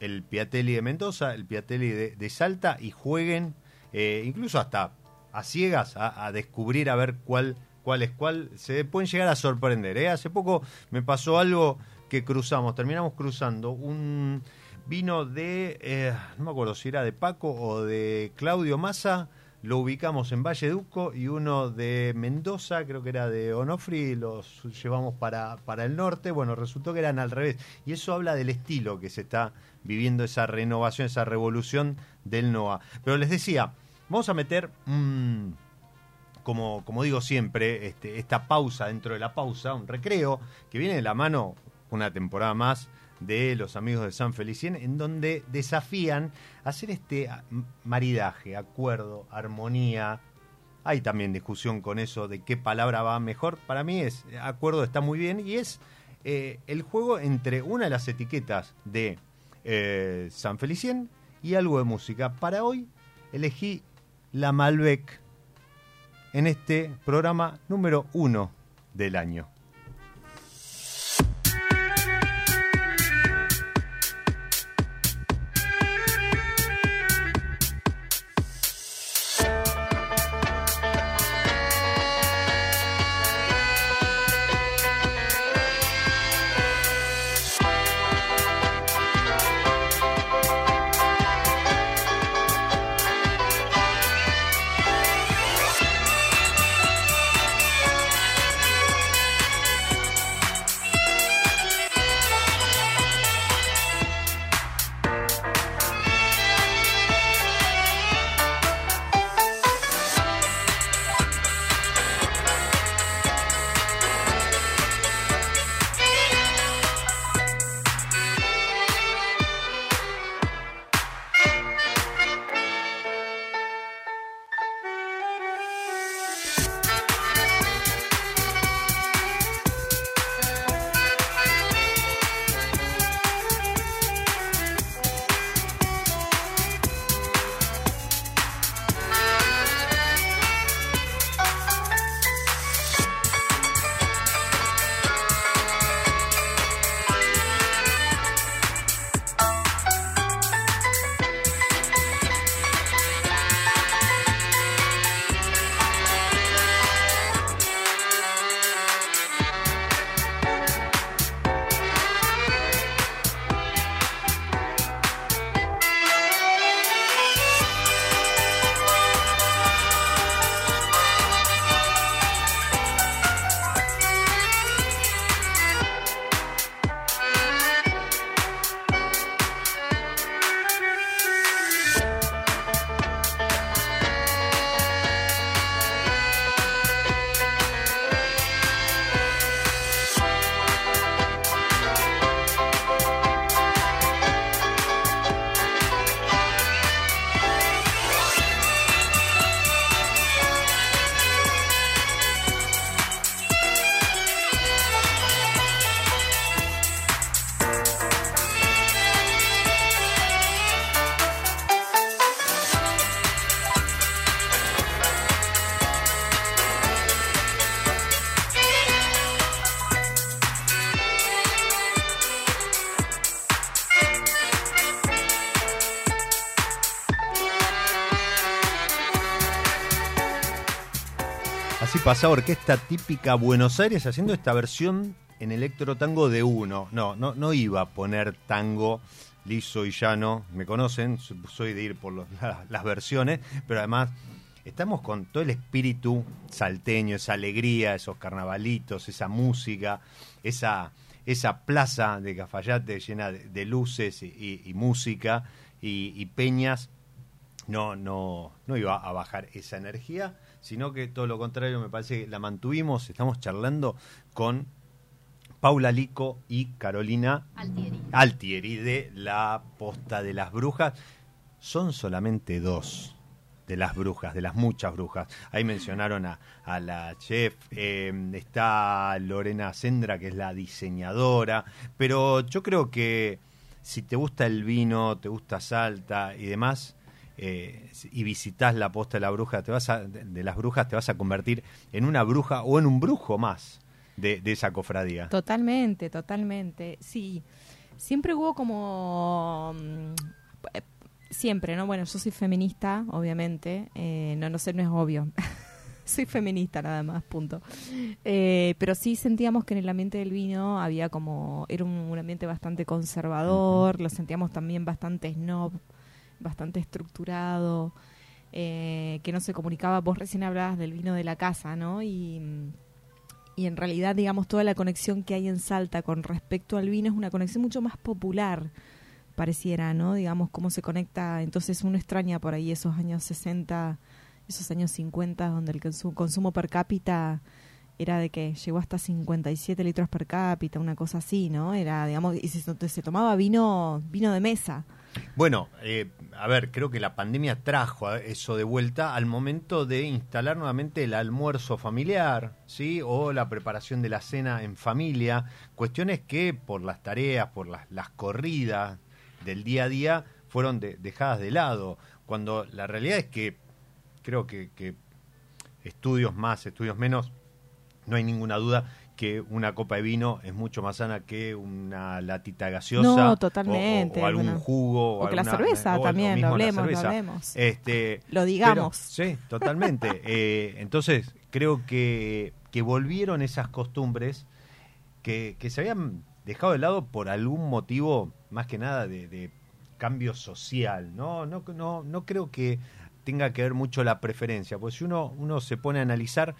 S1: el Piatelli de Mendoza, el Piatelli de, Salta y jueguen eh, incluso hasta a ciegas a, a descubrir a ver cuál, cuál es cuál. Se pueden llegar a sorprender. ¿eh? Hace poco me pasó algo que cruzamos, terminamos cruzando un vino de, eh, no me acuerdo si era de Paco o de Claudio Massa, lo ubicamos en Valle Duco y uno de Mendoza, creo que era de Onofri, los llevamos para, para el norte, bueno, resultó que eran al revés. Y eso habla del estilo que se está viviendo, esa renovación, esa revolución del NOA. Pero les decía, vamos a meter, mm, como, como digo siempre, este, esta pausa dentro de la pausa, un recreo, que viene de la mano una temporada más de los amigos de San Felicien, en donde desafían hacer este maridaje, acuerdo, armonía. Hay también discusión con eso de qué palabra va mejor. Para mí es acuerdo está muy bien y es eh, el juego entre una de las etiquetas de eh, San Felicien y algo de música. Para hoy elegí la Malbec en este programa número uno del año. Pasaba orquesta típica Buenos Aires haciendo esta versión en electro tango de uno. No, no, no iba a poner tango liso y llano. Me conocen, soy de ir por las versiones, pero además estamos con todo el espíritu salteño, esa alegría, esos carnavalitos, esa música, esa, esa plaza de Cafayate llena de, luces y música y, y peñas no, no, no iba a bajar esa energía, sino que todo lo contrario, me parece que la mantuvimos. Estamos charlando con Paula Lico y Carolina
S4: Altieri.
S1: Altieri de la Posta de las Brujas. Son solamente dos de las brujas, de las muchas brujas. Ahí mencionaron a, a la chef, eh, está Lorena Sendra, que es la diseñadora, pero yo creo que si te gusta el vino, te gusta Salta y demás, eh, y visitas la posta de la bruja, te vas a, de, las brujas, te vas a convertir en una bruja o en un brujo más de, de esa cofradía.
S2: Totalmente, totalmente. Sí, siempre hubo como... mm, eh, Siempre, ¿no? Bueno, yo soy feminista, obviamente. eh, no, no sé, no es obvio. soy feminista nada más, punto. Eh, pero sí sentíamos que en el ambiente del vino había como... Era un, un ambiente bastante conservador, lo sentíamos también bastante snob, bastante estructurado, eh, que no se comunicaba. Vos recién hablabas del vino de la casa, ¿no? Y... y en realidad, digamos, toda la conexión que hay en Salta con respecto al vino es una conexión mucho más popular, pareciera, ¿no? Digamos, cómo se conecta. Entonces uno extraña por ahí esos años 60, esos años 50, donde el consumo, consumo per cápita era de que llegó hasta 57 litros per cápita, una cosa así, ¿no? Era, digamos, y se, se tomaba vino, vino de mesa.
S1: Bueno, eh, a ver, creo que la pandemia trajo eso de vuelta al momento de instalar nuevamente el almuerzo familiar, ¿sí? O la preparación de la cena en familia. Cuestiones que por las tareas, por las, las corridas del día a día, fueron de- dejadas de lado. Cuando la realidad es que creo que, que estudios más, estudios menos, no hay ninguna duda que una copa de vino es mucho más sana que una latita gaseosa
S2: No,
S1: o-
S2: totalmente,
S1: o, o algún
S2: bueno.
S1: jugo
S2: O que la cerveza también, lo hablemos, lo hablemos.
S1: Este,
S2: Lo digamos.
S1: pero- sí, totalmente. Eh, entonces, creo que, que volvieron esas costumbres que, que se habían dejado de lado por algún motivo, más que nada de, de cambio social. ¿no? No, no, no creo que tenga que ver mucho la preferencia, pues si uno, uno se pone a analizar,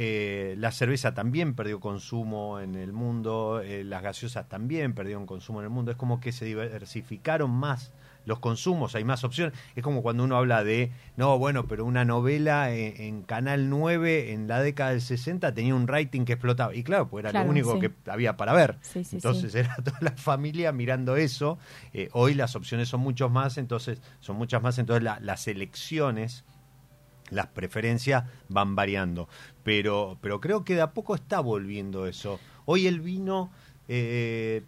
S1: eh, la cerveza también perdió consumo en el mundo, eh, las gaseosas también perdieron consumo en el mundo, es como que se diversificaron más los consumos, hay más opciones. Es como cuando uno habla de, no, bueno, pero una novela en, en Canal 9 en la década del 60 tenía un rating que explotaba. Y claro, pues era
S2: Claro,
S1: lo único
S2: sí.
S1: que había para ver.
S2: Sí, sí,
S1: entonces era toda la familia mirando eso. Eh, hoy las opciones son muchos más, entonces son muchas más, entonces la- las elecciones las preferencias van variando. Pero, pero creo que de a poco está volviendo eso. Hoy el vino, eh,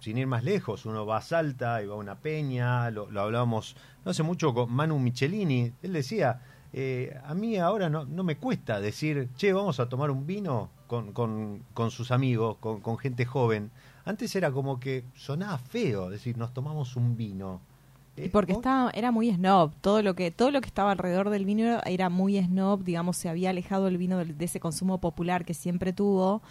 S1: sin ir más lejos, uno va a Salta y va a una peña, lo, hablábamos no hace mucho con Manu Michelini, él decía, eh, a mí ahora no, no me cuesta decir, che, vamos a tomar un vino con, con, con sus amigos, con, con gente joven. Antes era como que sonaba feo decir, nos tomamos un vino.
S2: Y porque estaba, era muy snob, todo lo que todo lo que estaba alrededor del vino era, era muy snob, digamos, se había alejado el vino de, ese consumo popular que siempre tuvo,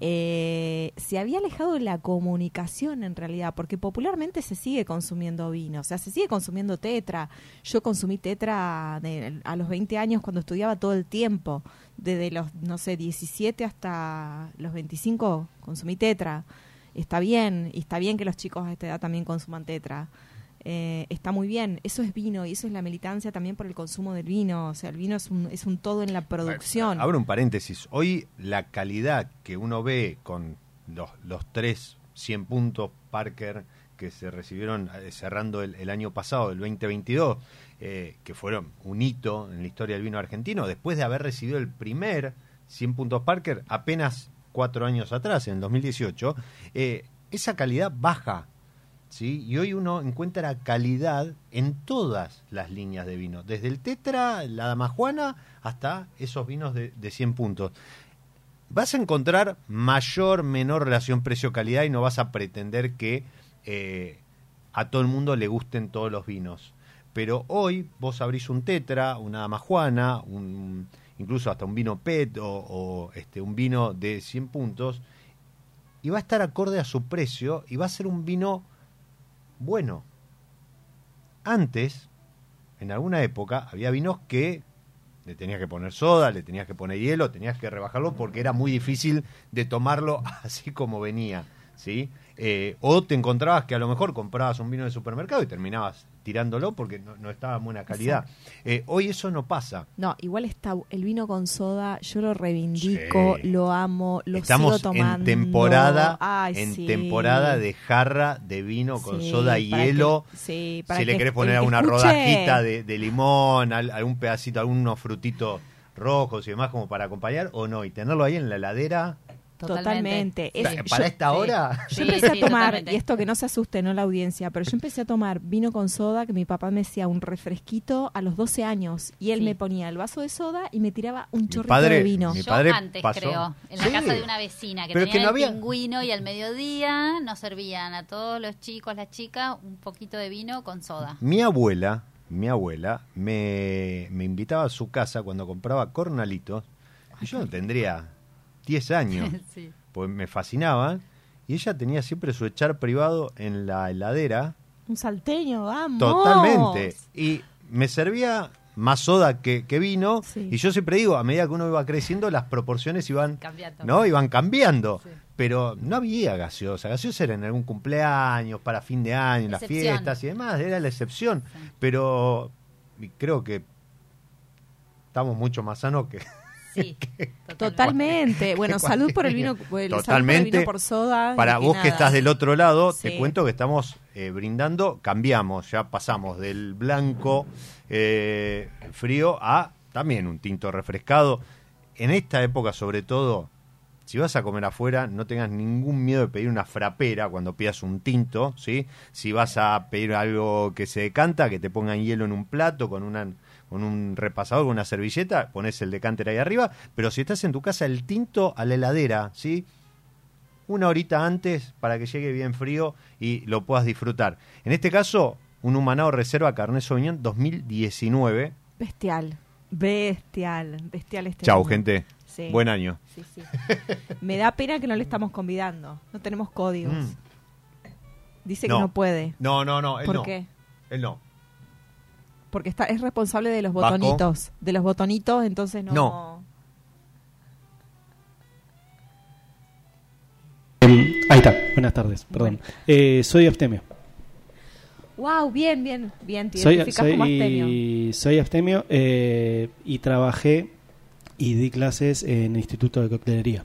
S2: Eh, se había alejado de la comunicación en realidad, porque popularmente se sigue consumiendo vino, o sea, se sigue consumiendo tetra. Yo consumí tetra de- a los 20 años cuando estudiaba todo el tiempo, desde los, no sé, 17 hasta los 25 consumí tetra. Está bien, y está bien que los chicos a esta edad también consuman tetra. Eh, está muy bien, eso es vino y eso es la militancia también por el consumo del vino, o sea, el vino es un, es un todo en la producción.
S1: Abro un paréntesis. Hoy la calidad que uno ve con los, los tres 100 puntos Parker que se recibieron eh, cerrando el, año pasado, el 2022, eh, que fueron un hito en la historia del vino argentino, después de haber recibido el primer 100 puntos Parker apenas cuatro años atrás, en el 2018, eh, esa calidad baja. ¿Sí? Y hoy uno encuentra calidad en todas las líneas de vino, desde el Tetra, la Damajuana, hasta esos vinos de, de 100 puntos. Vas a encontrar mayor, menor relación precio-calidad y no vas a pretender que eh, a todo el mundo le gusten todos los vinos. Pero hoy vos abrís un Tetra, una Damajuana, un, incluso hasta un vino PET o, este, un vino de 100 puntos, y va a estar acorde a su precio y va a ser un vino bueno. Antes, en alguna época, había vinos que le tenías que poner soda, le tenías que poner hielo, tenías que rebajarlo porque era muy difícil de tomarlo así como venía, ¿sí? Eh, o te encontrabas que a lo mejor comprabas un vino de supermercado y terminabas tirándolo porque no, no estaba en buena calidad. Eh, hoy eso no pasa.
S2: No, igual está el vino con soda, yo lo reivindico,
S1: Sí.
S2: lo amo, lo
S1: Estamos
S2: sigo tomando.
S1: en temporada,
S2: Ay,
S1: en
S2: sí.
S1: temporada de jarra de vino con
S2: Sí,
S1: soda y
S2: que-
S1: hielo.
S2: para
S1: si le
S2: que
S1: querés poner alguna
S2: escuche-
S1: rodajita de, de limón, al- algún pedacito, algunos frutitos rojos y demás como para acompañar o no, y tenerlo ahí en la heladera.
S2: Totalmente. Es-
S1: Pa- para
S2: yo-
S1: esta
S4: sí.
S1: hora.
S2: Yo empecé
S4: sí,
S2: a tomar,
S4: totalmente.
S2: y esto que no se asuste, no la audiencia, pero yo empecé a tomar vino con soda, que mi papá me hacía un refresquito a los 12 años, y él
S4: Sí.
S2: me ponía el vaso de soda y me tiraba un chorrito
S1: padre-
S2: de vino.
S1: mi
S4: Yo
S1: padre
S4: antes,
S1: pasó.
S4: creo, en la casa de una vecina que
S1: Pero
S4: tenía
S1: que no
S4: el
S1: había-
S4: pingüino y al mediodía nos servían a todos los chicos, las chicas, un poquito de vino con soda.
S1: Mi abuela, mi abuela, me, me invitaba a su casa cuando compraba cornalitos. Y yo no tendría 10 años,
S4: Sí.
S1: pues me fascinaban. Y ella tenía siempre su echar privado en la heladera.
S2: Un salteño, vamos.
S1: Totalmente. Y me servía más soda que, que vino.
S2: Sí.
S1: Y yo siempre digo, a medida que uno iba creciendo, las proporciones iban,
S4: Cambiando.
S1: ¿no? iban cambiando.
S4: Sí.
S1: Pero no había gaseosa. Gaseosa era en algún cumpleaños, para fin de año, en las fiestas y demás. Era la excepción.
S4: Sí.
S1: Pero creo que estamos mucho más sanos que...
S4: Sí,
S2: Totalmente. Bueno, salud por el vino, el- salud por el
S1: Totalmente.
S2: vino por soda.
S1: Para vos que estás del otro lado,
S2: Sí.
S1: te cuento que estamos eh, brindando, cambiamos, ya pasamos del blanco eh, frío a también un tinto refrescado. En esta época, sobre todo, si vas a comer afuera, no tengas ningún miedo de pedir una frapera cuando pidas un tinto, ¿sí? Si vas a pedir algo que se decanta, que te pongan hielo en un plato con una con un repasador, con una servilleta, pones el decanter ahí arriba, pero si estás en tu casa, el tinto a la heladera, ¿sí? una horita antes para que llegue bien frío y lo puedas disfrutar. En este caso, un Humanado Reserva Carnet Sauvignon 2019.
S2: Bestial. Bestial. Bestial este
S1: Chau, gente.
S2: Sí.
S1: Buen año.
S2: Sí, sí. Me da pena que no le estamos convidando. No tenemos códigos.
S1: Mm.
S2: Dice
S1: No.
S2: que no puede.
S1: No, no, no. Él
S2: ¿Por
S1: no.
S2: qué?
S1: Él no.
S2: Porque está, es responsable de los
S1: Vasco.
S2: botonitos. De los botonitos, entonces no.
S1: No.
S5: Em, ahí está, buenas tardes, perdón. Eh, soy Abstemio.
S2: Wow, bien, bien, bien. Te
S5: Soy,
S2: identificás como Astemio.
S5: soy, soy Abstemio eh, y trabajé y di clases en el Instituto de Coctelería.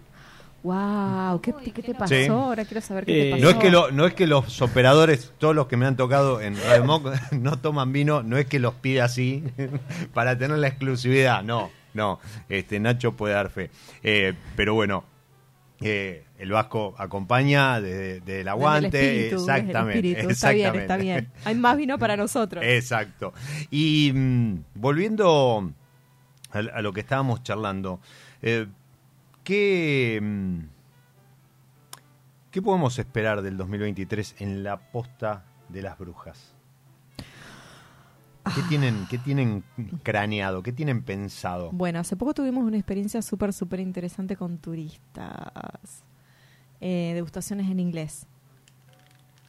S2: Wow, ¿qué,
S4: Uy,
S2: qué te pasó?
S1: Sí.
S2: Ahora quiero saber qué
S5: Eh,
S2: te pasó.
S1: No es, que lo- no es que los operadores, todos los que me han tocado en Radio no toman vino, no es que los pide así para tener la exclusividad, no, no, este Nacho puede dar fe. Eh, pero bueno, eh, el Vasco acompaña desde desde el aguante,
S2: Desde el espíritu, desde el
S1: exactamente,
S2: espíritu. Está bien,
S1: exactamente.
S2: está bien. Hay más vino para nosotros.
S1: Exacto. Y mm, volviendo a, a lo que estábamos charlando, eh, ¿qué, mm, ¿qué podemos esperar del 2023 en la posta de las brujas? ¿Qué tienen, qué tienen craneado? ¿Qué tienen pensado?
S2: Bueno, hace poco tuvimos una experiencia súper, súper interesante con turistas. Eh, degustaciones en inglés.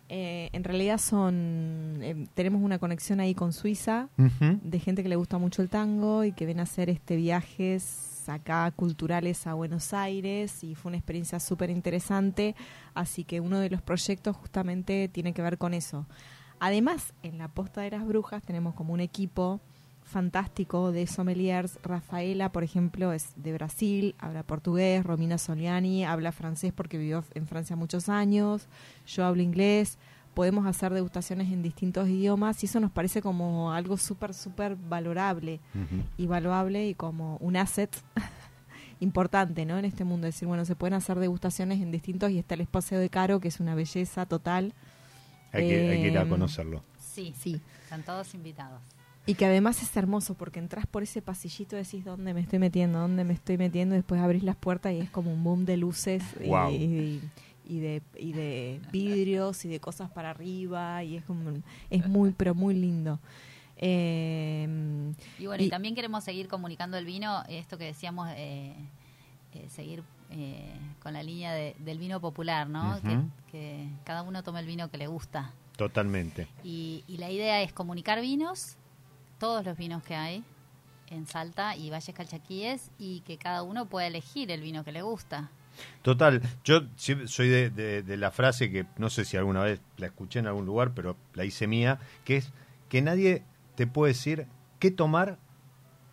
S2: Eh, en realidad son. eh, tenemos una conexión ahí con Suiza, de gente que le gusta mucho el tango y que ven a hacer este viajes acá culturales a Buenos Aires y fue una experiencia súper interesante. Así que uno de los proyectos justamente tiene que ver con eso. Además, en la Posta de las Brujas tenemos como un equipo fantástico de sommeliers. Rafaela, por ejemplo, es de Brasil, habla portugués. Romina Soliani habla francés porque vivió en Francia muchos años. Yo hablo inglés. Podemos hacer degustaciones en distintos idiomas y eso nos parece como algo súper, súper valorable y valuable y como un asset importante ¿no? en este mundo. Es decir, bueno, se pueden hacer degustaciones en distintos y está el espacio de Caro, que es una belleza total.
S1: Hay, que, hay que ir a
S2: Em,
S1: conocerlo.
S4: Sí,
S2: Sí.
S4: están todos invitados.
S2: Y que además es hermoso porque entras por ese pasillito y decís dónde me estoy metiendo, dónde me estoy metiendo, y después abrís las puertas y es como un boom de luces y- y, y de, y de vidrios y de cosas para arriba y es como es muy pero muy lindo. Eh,
S4: Y bueno, y,
S2: Y-
S4: también queremos seguir comunicando el vino, esto que decíamos, eh, eh, seguir eh, con la línea de- del vino popular, ¿no? Que cada uno tome el vino que le gusta.
S1: Totalmente.
S4: Y, y la idea es comunicar vinos, todos los vinos que hay en Salta y Valles Calchaquíes, y que cada uno pueda elegir el vino que le gusta.
S1: Total, yo soy de, de- de la frase que no sé si alguna vez la escuché en algún lugar, pero la hice mía, que es que nadie te puede decir qué tomar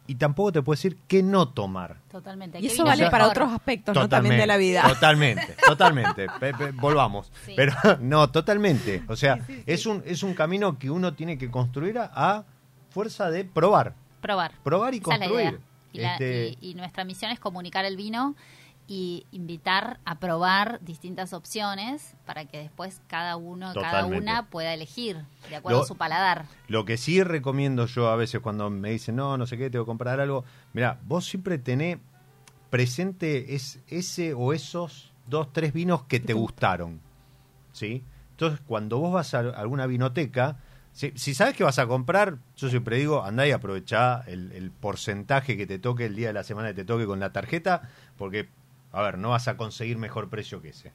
S1: y tampoco te puede decir qué no tomar.
S4: Totalmente.
S2: y
S4: ¿Qué
S2: eso vale para otros aspectos, ¿no? También de la vida.
S1: Totalmente, totalmente. Pe- pe- volvamos.
S4: Sí.
S1: Pero no, totalmente. O sea, es un es un camino que uno tiene que construir a, a fuerza de probar,
S4: Probar.
S1: probar y
S4: Esa
S1: construir.
S4: la-
S1: Este,
S4: y- y nuestra misión es comunicar el vino y invitar a probar distintas opciones para que después cada uno, cada una pueda elegir de acuerdo
S1: Lo-
S4: a su paladar.
S1: Lo que sí recomiendo yo a veces cuando me dicen, no, no sé qué, tengo que comprar algo, mira, vos siempre tenés presente es, ese o esos dos, tres vinos que te gustaron. ¿Sí? Entonces, cuando vos vas a alguna vinoteca, si, sabes que vas a comprar, yo siempre digo, andá y aprovechá el, el porcentaje que te toque el día de la semana que te toque con la tarjeta, porque, a ver, no vas a conseguir mejor precio que ese.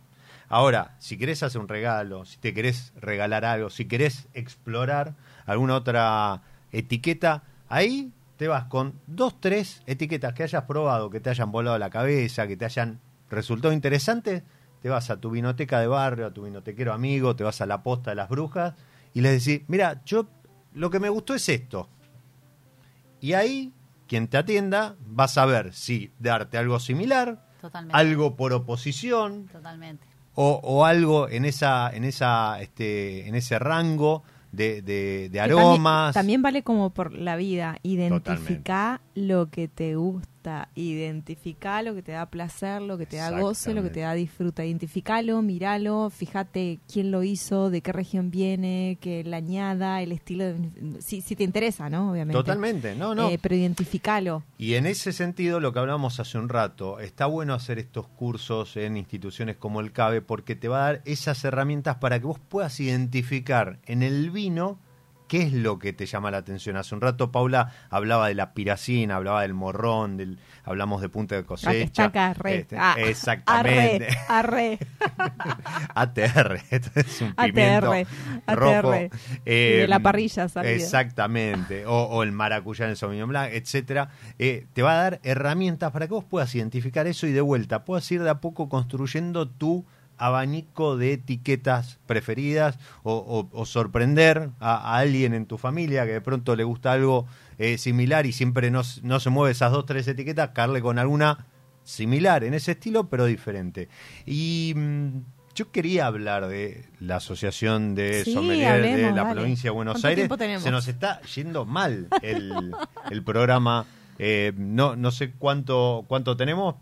S1: Ahora, si querés hacer un regalo, si te querés regalar algo, si querés explorar alguna otra etiqueta, ahí te vas con dos, tres etiquetas que hayas probado, que te hayan volado la cabeza, que te hayan resultado interesantes, te vas a tu vinoteca de barrio, a tu vinotequero amigo, te vas a la posta de las brujas y les decís, mira, yo lo que me gustó es esto. Y ahí, quien te atienda va a saber si darte algo similar,
S4: Totalmente.
S1: algo por oposición,
S4: Totalmente.
S1: o, o algo en esa en esa este en ese rango de, de- de aromas
S2: También, también vale como por la vida. Identifica lo que te gusta. Identifica lo que te da placer, lo que te da goce, lo que te da disfruta. Identificalo, míralo, fíjate quién lo hizo, de qué región viene, que la añada, el estilo. de- si, si te interesa, ¿no? Obviamente.
S1: totalmente no no
S2: Eh, pero identificalo.
S1: y en ese sentido lo que hablábamos hace un rato está bueno hacer estos cursos en instituciones como el CABE porque te va a dar esas herramientas para que vos puedas identificar en el vino qué es lo que te llama la atención. Hace un rato Paula hablaba de la piracina, hablaba del morrón, del, hablamos de punta de
S2: Ah, que
S1: cosecha.
S2: está acá, re.
S1: Este,
S2: Ah,
S1: exactamente.
S2: Arre, arre.
S1: ATR, esto es un pimiento
S2: ATR,
S1: rojo.
S2: ATR. Y de la parrilla salido.
S1: Exactamente, o, o el maracuyá en el Sauvignon Blanc, etcétera. Eh, te va a dar herramientas para que vos puedas identificar eso y de vuelta puedas ir de a poco construyendo tu abanico de etiquetas preferidas o, o- o sorprender a, a alguien en tu familia que de pronto le gusta algo eh, similar y siempre no, no se mueve esas dos, tres etiquetas, caerle con alguna similar en ese estilo, pero diferente. Y mm, yo quería hablar de la Asociación de
S2: Sí,
S1: Sommelier de la
S2: dale.
S1: provincia de Buenos
S2: ¿Cuánto
S1: Aires. Se nos está yendo mal el, el programa. Eh, no, no sé cuánto, cuánto tenemos.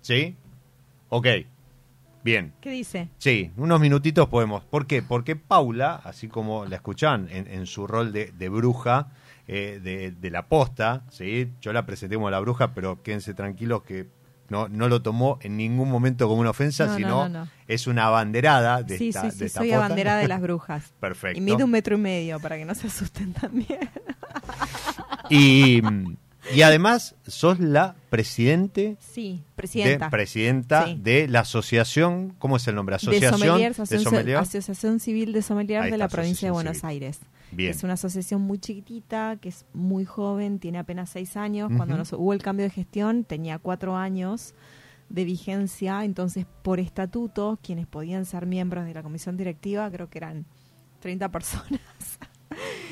S1: ¿Sí? Ok. Bien.
S2: ¿Qué dice?
S1: Sí, unos minutitos podemos. ¿Por qué? Porque Paula, así como la escuchan en, en su rol de, de bruja eh, de, de la posta, ¿sí? yo la presenté como la bruja, pero quédense tranquilos que no, no lo tomó en ningún momento como una ofensa,
S2: No, no,
S1: sino
S2: no, no.
S1: es una abanderada de
S2: sí,
S1: esta,
S2: sí,
S1: de
S2: sí,
S1: esta
S2: soy
S1: posta.
S2: abanderada de las brujas.
S1: Perfecto.
S2: Y mide un metro y medio para que no se asusten también.
S1: Y, y además sos la presidente
S2: Sí,
S1: de,
S2: presidenta.
S1: presidenta
S2: Sí.
S1: de la asociación, ¿cómo es el nombre?
S2: de
S1: Asociación de sommelier.
S2: Asociación Civil de Sommeliers
S1: Ahí
S2: de la provincia de Buenos
S1: Civil.
S2: Aires.
S1: Bien.
S2: Es una asociación muy chiquitita, que es muy joven, tiene apenas seis años. Cuando nos, hubo el cambio de gestión, tenía cuatro años de vigencia. Entonces, por estatuto, quienes podían ser miembros de la comisión directiva, creo que eran 30 personas.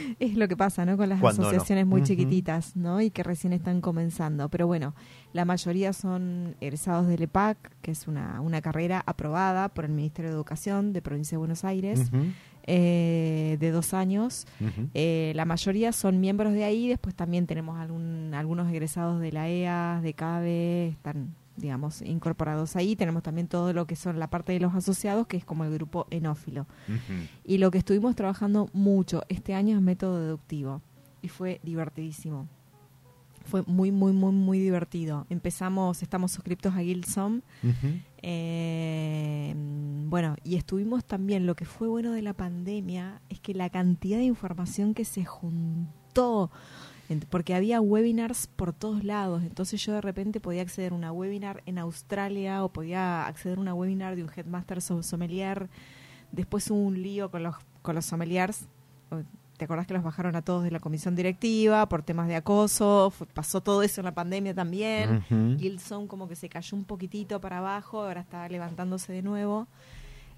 S2: es lo que pasa, ¿no? Con las asociaciones muy chiquititas, ¿no? Y que recién están comenzando. Pero bueno, la mayoría son egresados del EPAC, que es una, una carrera aprobada por el Ministerio de Educación de Provincia de Buenos Aires, eh, de dos años. Eh, la mayoría son miembros de ahí, después también tenemos algún, algunos egresados de la EA, de CABE, están, digamos, incorporados ahí. Tenemos también todo lo que son la parte de los asociados, que es como el grupo enófilo. Y lo que estuvimos trabajando mucho este año es método deductivo. Y fue divertidísimo. Fue muy, muy, muy, muy divertido. Empezamos, estamos suscriptos a Guildsom.
S1: Ujú.
S2: Eh, bueno, y estuvimos también, lo que fue bueno de la pandemia es que la cantidad de información que se juntó, porque había webinars por todos lados, entonces yo de repente podía acceder a una webinar en Australia o podía acceder a una webinar de un headmaster so- sommelier, después hubo un lío con los, con los sommeliers, ¿te acordás que los bajaron a todos de la comisión directiva por temas de acoso? Fue- pasó todo eso en la pandemia también.
S1: Ujú.
S2: Guildson como que se cayó un poquitito para abajo, ahora está levantándose de nuevo.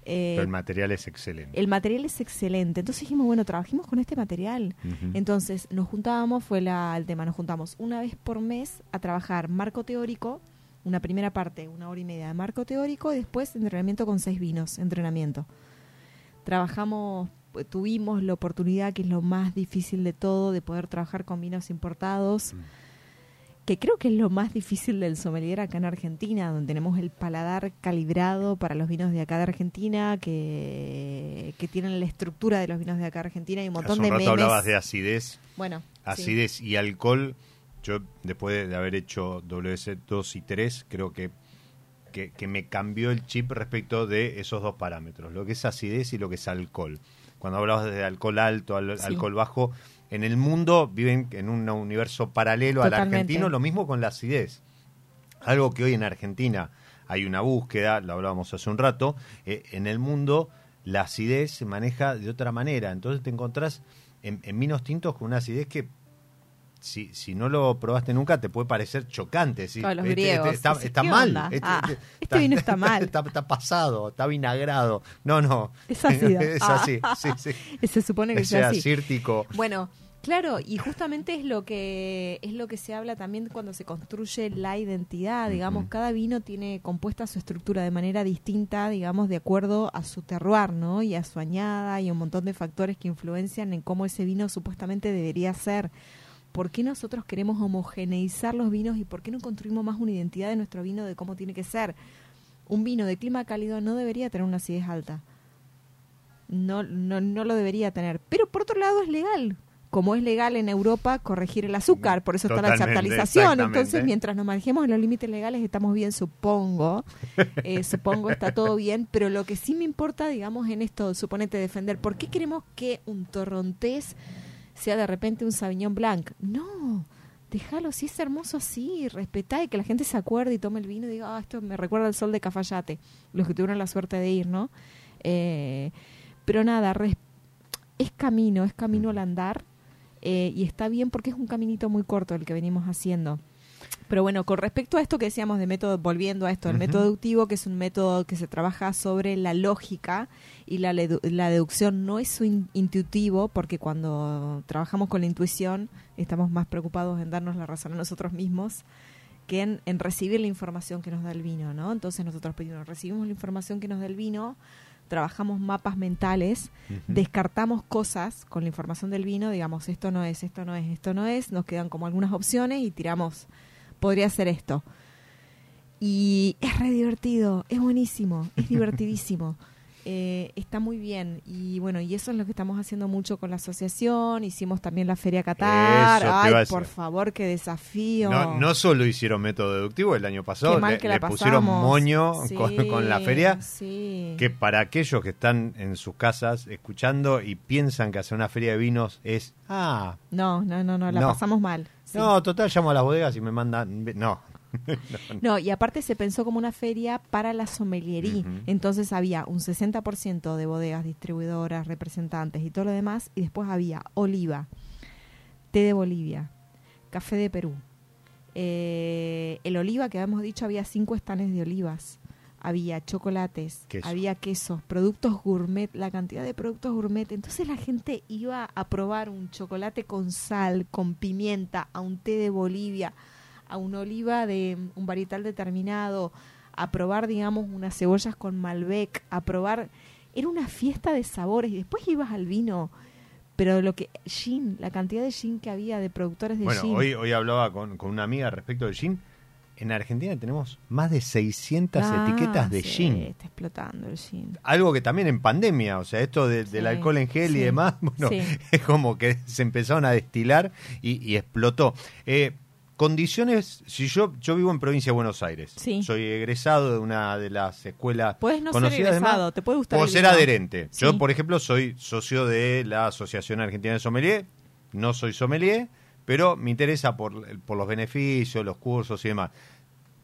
S2: Eh,
S1: Pero el material es excelente.
S2: el material es excelente. Entonces dijimos, bueno, trabajemos con este material. Entonces nos juntábamos, fue la, el tema, nos juntamos una vez por mes a trabajar marco teórico, una primera parte, una hora y media de marco teórico y después entrenamiento con seis vinos, entrenamiento. Trabajamos, eh, tuvimos la oportunidad, que es lo más difícil de todo, de poder trabajar con vinos importados, que creo que es lo más difícil del sommelier acá en Argentina, donde tenemos el paladar calibrado para los vinos de acá de Argentina, que, que tienen la estructura de los vinos de acá de Argentina y un montón
S1: Hace un
S2: de
S1: rato
S2: memes.
S1: hablabas de acidez.
S2: Bueno, sí.
S1: acidez y alcohol, yo después de haber hecho WC 2 y 3, creo que, que, que me cambió el chip respecto de esos dos parámetros, lo que es acidez y lo que es alcohol. Cuando hablabas de alcohol alto, al-
S2: Sí.
S1: alcohol bajo, en el mundo viven en un universo paralelo al argentino, lo mismo con la acidez. Algo que hoy en Argentina hay una búsqueda, lo hablábamos hace un rato, eh, en el mundo la acidez se maneja de otra manera. Entonces te encontrás en, en vinos tintos con una acidez que si, si no lo probaste nunca te puede parecer chocante. ¿sí?
S2: Los
S1: Este-
S2: griegos.
S1: este está
S2: Dice,
S1: está
S2: ¿qué
S1: mal. Este,
S2: Ah, vino está mal.
S1: Está, está pasado, está vinagrado. No, no.
S2: Es ácido.
S1: es
S2: Ah.
S1: así, sí, sí.
S2: Se supone que sea así.
S1: acírtico.
S2: Bueno, claro, y justamente es lo que es lo que se habla también cuando se construye la identidad, digamos, cada vino tiene compuesta su estructura de manera distinta, digamos, de acuerdo a su terroir, ¿no? Y a su añada y un montón de factores que influencian en cómo ese vino supuestamente debería ser. ¿Por qué nosotros queremos homogeneizar los vinos y por qué no construimos más una identidad de nuestro vino de cómo tiene que ser? Un vino de clima cálido no debería tener una acidez alta no, no, no lo debería tener. Pero por otro lado es legal. Como es legal en Europa corregir el azúcar, por eso está la
S1: Totalmente,
S2: chaptalización. Entonces, mientras nos manejemos en los límites legales, estamos bien, supongo. Eh, supongo está todo bien. Pero lo que sí me importa, digamos, en esto, suponete defender, ¿por qué queremos que un torrontés sea de repente un Sauvignon Blanc? No, déjalo, si es hermoso así, respetá y que la gente se acuerde y tome el vino y diga, ah, esto me recuerda al sol de Cafayate, los que tuvieron la suerte de ir, ¿no? Eh, pero nada, es camino, es camino al andar eh, y está bien porque es un caminito muy corto el que venimos haciendo. Pero bueno, con respecto a esto que decíamos de método, volviendo a esto, el método deductivo, que es un método que se trabaja sobre la lógica y la, deducción no es in- intuitivo, porque cuando trabajamos con la intuición estamos más preocupados en darnos la razón a nosotros mismos que en, en recibir la información que nos da el vino, ¿no? Entonces nosotros primero recibimos la información que nos da el vino, trabajamos mapas mentales, descartamos cosas con la información del vino, digamos, esto no es, esto no es, esto no es, nos quedan como algunas opciones y tiramos, podría ser esto. Y es re divertido, es buenísimo, es divertidísimo. Eh, está muy bien y bueno, y eso es lo que estamos haciendo mucho con la asociación. Hicimos también la Feria Qatar. Ay, por favor, qué desafío.
S1: No, no solo hicieron método deductivo el año pasado, le, le pusieron moño
S2: Sí,
S1: con, con la feria.
S2: sí.
S1: Que para aquellos que están en sus casas escuchando y piensan que hacer una feria de vinos es, ah,
S2: No, no, no, no, la
S1: No.
S2: pasamos mal. sí.
S1: no, total, llamo a las bodegas y me mandan. No.
S2: No, y aparte se pensó como una feria para la sommeliería. Entonces había un 60% de bodegas, distribuidoras, representantes y todo lo demás. Y después había oliva, té de Bolivia, café de Perú. Eh, el oliva, que habíamos dicho, había cinco estanes de olivas. Había chocolates,
S1: Queso.
S2: había quesos, productos gourmet, la cantidad de productos gourmet. Entonces la gente iba a probar un chocolate con sal, con pimienta, a un té de Bolivia, a una oliva de un varietal determinado, a probar, digamos, unas cebollas con Malbec, a probar. Era una fiesta de sabores y después ibas al vino. Pero lo que. Gin, la cantidad de gin que había de productores de
S1: Bueno,
S2: gin.
S1: hoy, hoy hablaba con, con una amiga respecto del gin. En Argentina tenemos más de 600
S2: Ah,
S1: etiquetas de
S2: sí,
S1: gin.
S2: Está explotando el gin.
S1: Algo que también en pandemia, o sea, esto de- del alcohol en gel y demás, bueno, es como que se empezaron a destilar y, y explotó. Eh, condiciones, si yo yo vivo en provincia de Buenos Aires,
S2: Sí.
S1: soy egresado de una de las escuelas
S2: Puedes no ser egresado, te puede gustar el
S1: ser adherente. Yo, por ejemplo, soy socio de la Asociación Argentina de Sommelier, no soy sommelier, pero me interesa por, por los beneficios, los cursos y demás.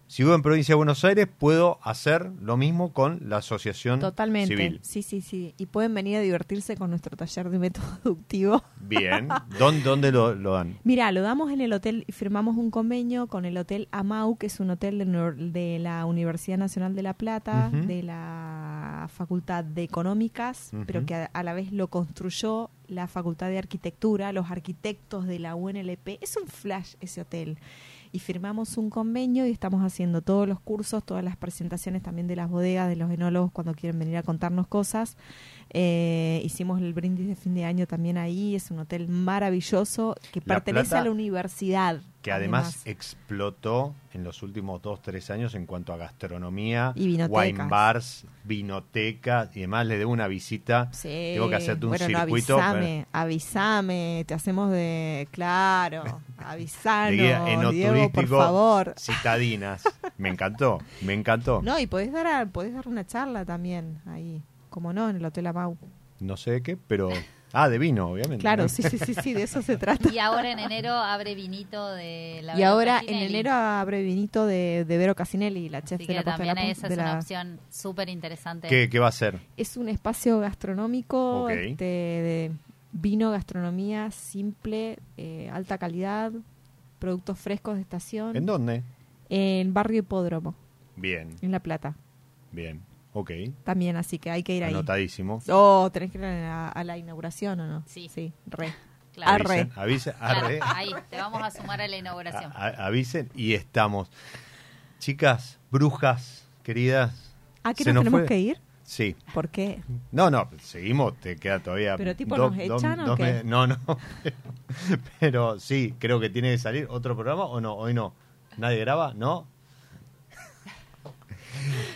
S1: Si vivo en provincia de Buenos Aires, puedo hacer lo mismo con la Asociación
S2: Totalmente.
S1: Civil.
S2: Sí, sí, sí. Y pueden venir a divertirse con nuestro taller de método deductivo.
S1: Bien. ¿Dónde, dónde lo, lo dan?
S2: Mira, lo damos en el hotel y firmamos un convenio con el Hotel Amau, que es un hotel de, de la Universidad Nacional de La Plata, de la Facultad de Económicas, pero que a, a la vez lo construyó la Facultad de Arquitectura, los arquitectos de la UNLP. Es un flash ese hotel. Y firmamos un convenio y estamos haciendo todos los cursos, todas las presentaciones también de las bodegas, de los enólogos cuando quieren venir a contarnos cosas. Eh, hicimos el brindis de fin de año también ahí, es un hotel maravilloso que
S1: La
S2: pertenece
S1: Plata,
S2: a la universidad.
S1: Que además, explotó en los últimos dos, tres años en cuanto a gastronomía,
S2: Y
S1: wine bars, vinotecas y demás. Le debo una visita.
S2: Sí.
S1: Tengo que hacerte un
S2: bueno, no,
S1: circuito.
S2: avísame, avísame, te hacemos de... Claro, avisanos, Diego, por favor.
S1: citadinas. Me encantó, me encantó.
S2: No, y podés dar, a- podés dar una charla también ahí, como no, en el Hotel Amau.
S1: No sé de qué, pero... Ah, de vino, obviamente.
S2: Claro, sí, sí, sí, sí, de eso se trata.
S4: Y ahora en enero abre vinito de la
S2: Y ahora en enero abre vinito de, de Vero Casinelli, la chef
S4: Así
S2: de la Costa de la,
S4: esa
S2: de
S4: es
S2: la-
S4: una opción súper interesante.
S1: ¿Qué, qué va a ser?
S2: Es un espacio gastronómico
S1: Ok.
S2: este, de vino, gastronomía simple, eh, alta calidad, productos frescos de estación.
S1: ¿En dónde?
S2: En Barrio Hipódromo,
S1: Bien,
S2: en La Plata.
S1: bien. Ok,
S2: También, así que hay que ir ahí.
S1: anotadísimo.
S2: Oh, tenés que ir a la, a la inauguración o no?
S4: Sí.
S2: Sí, re.
S4: Claro.
S2: Arre.
S1: Avisen, avisen,
S4: Claro,
S1: arre.
S4: ahí, te vamos a sumar a la inauguración.
S1: A- a- avisen y estamos. Chicas, brujas, queridas.
S2: ¿A qué
S1: ¿Se
S2: nos
S1: nos
S2: tenemos
S1: fue?
S2: que ir?
S1: Sí.
S2: ¿Por qué?
S1: No, no, seguimos, te queda todavía.
S2: Pero tipo, ¿nos echan o qué?
S1: me- No, no. Pero sí, creo que tiene que salir otro programa o no, hoy no. ¿Nadie graba? ¿No?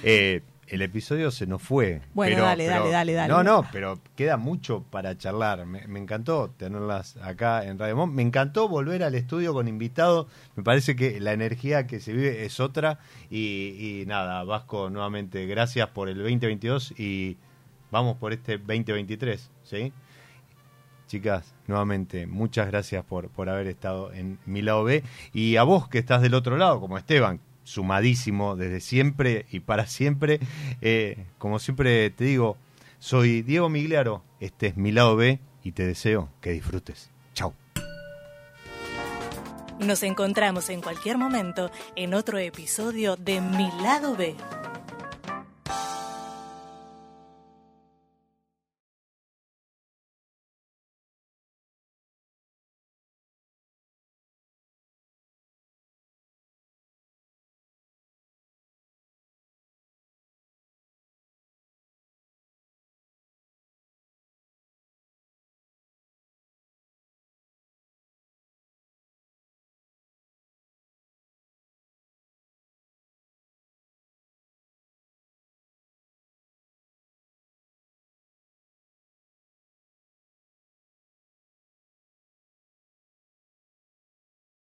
S1: Eh, el episodio se nos fue.
S2: Bueno,
S1: pero-
S2: dale,
S1: pero-
S2: dale, dale, dale.
S1: No, no, pero queda mucho para charlar. Me, me encantó tenerlas acá en Radio Monk. Me encantó volver al estudio con invitados. Me parece que la energía que se vive es otra. Y, y nada, Vasco, nuevamente, gracias por el 2022 y vamos por este 2023, ¿sí? Chicas, nuevamente, muchas gracias por, por haber estado en mi lado B. Y a vos que estás del otro lado, como Esteban, sumadísimo desde siempre y para siempre. eh, como siempre te digo, soy Diego Migliaro, este es mi lado B y te deseo que disfrutes. Chau.
S6: Nos encontramos en cualquier momento en otro episodio de Mi lado B.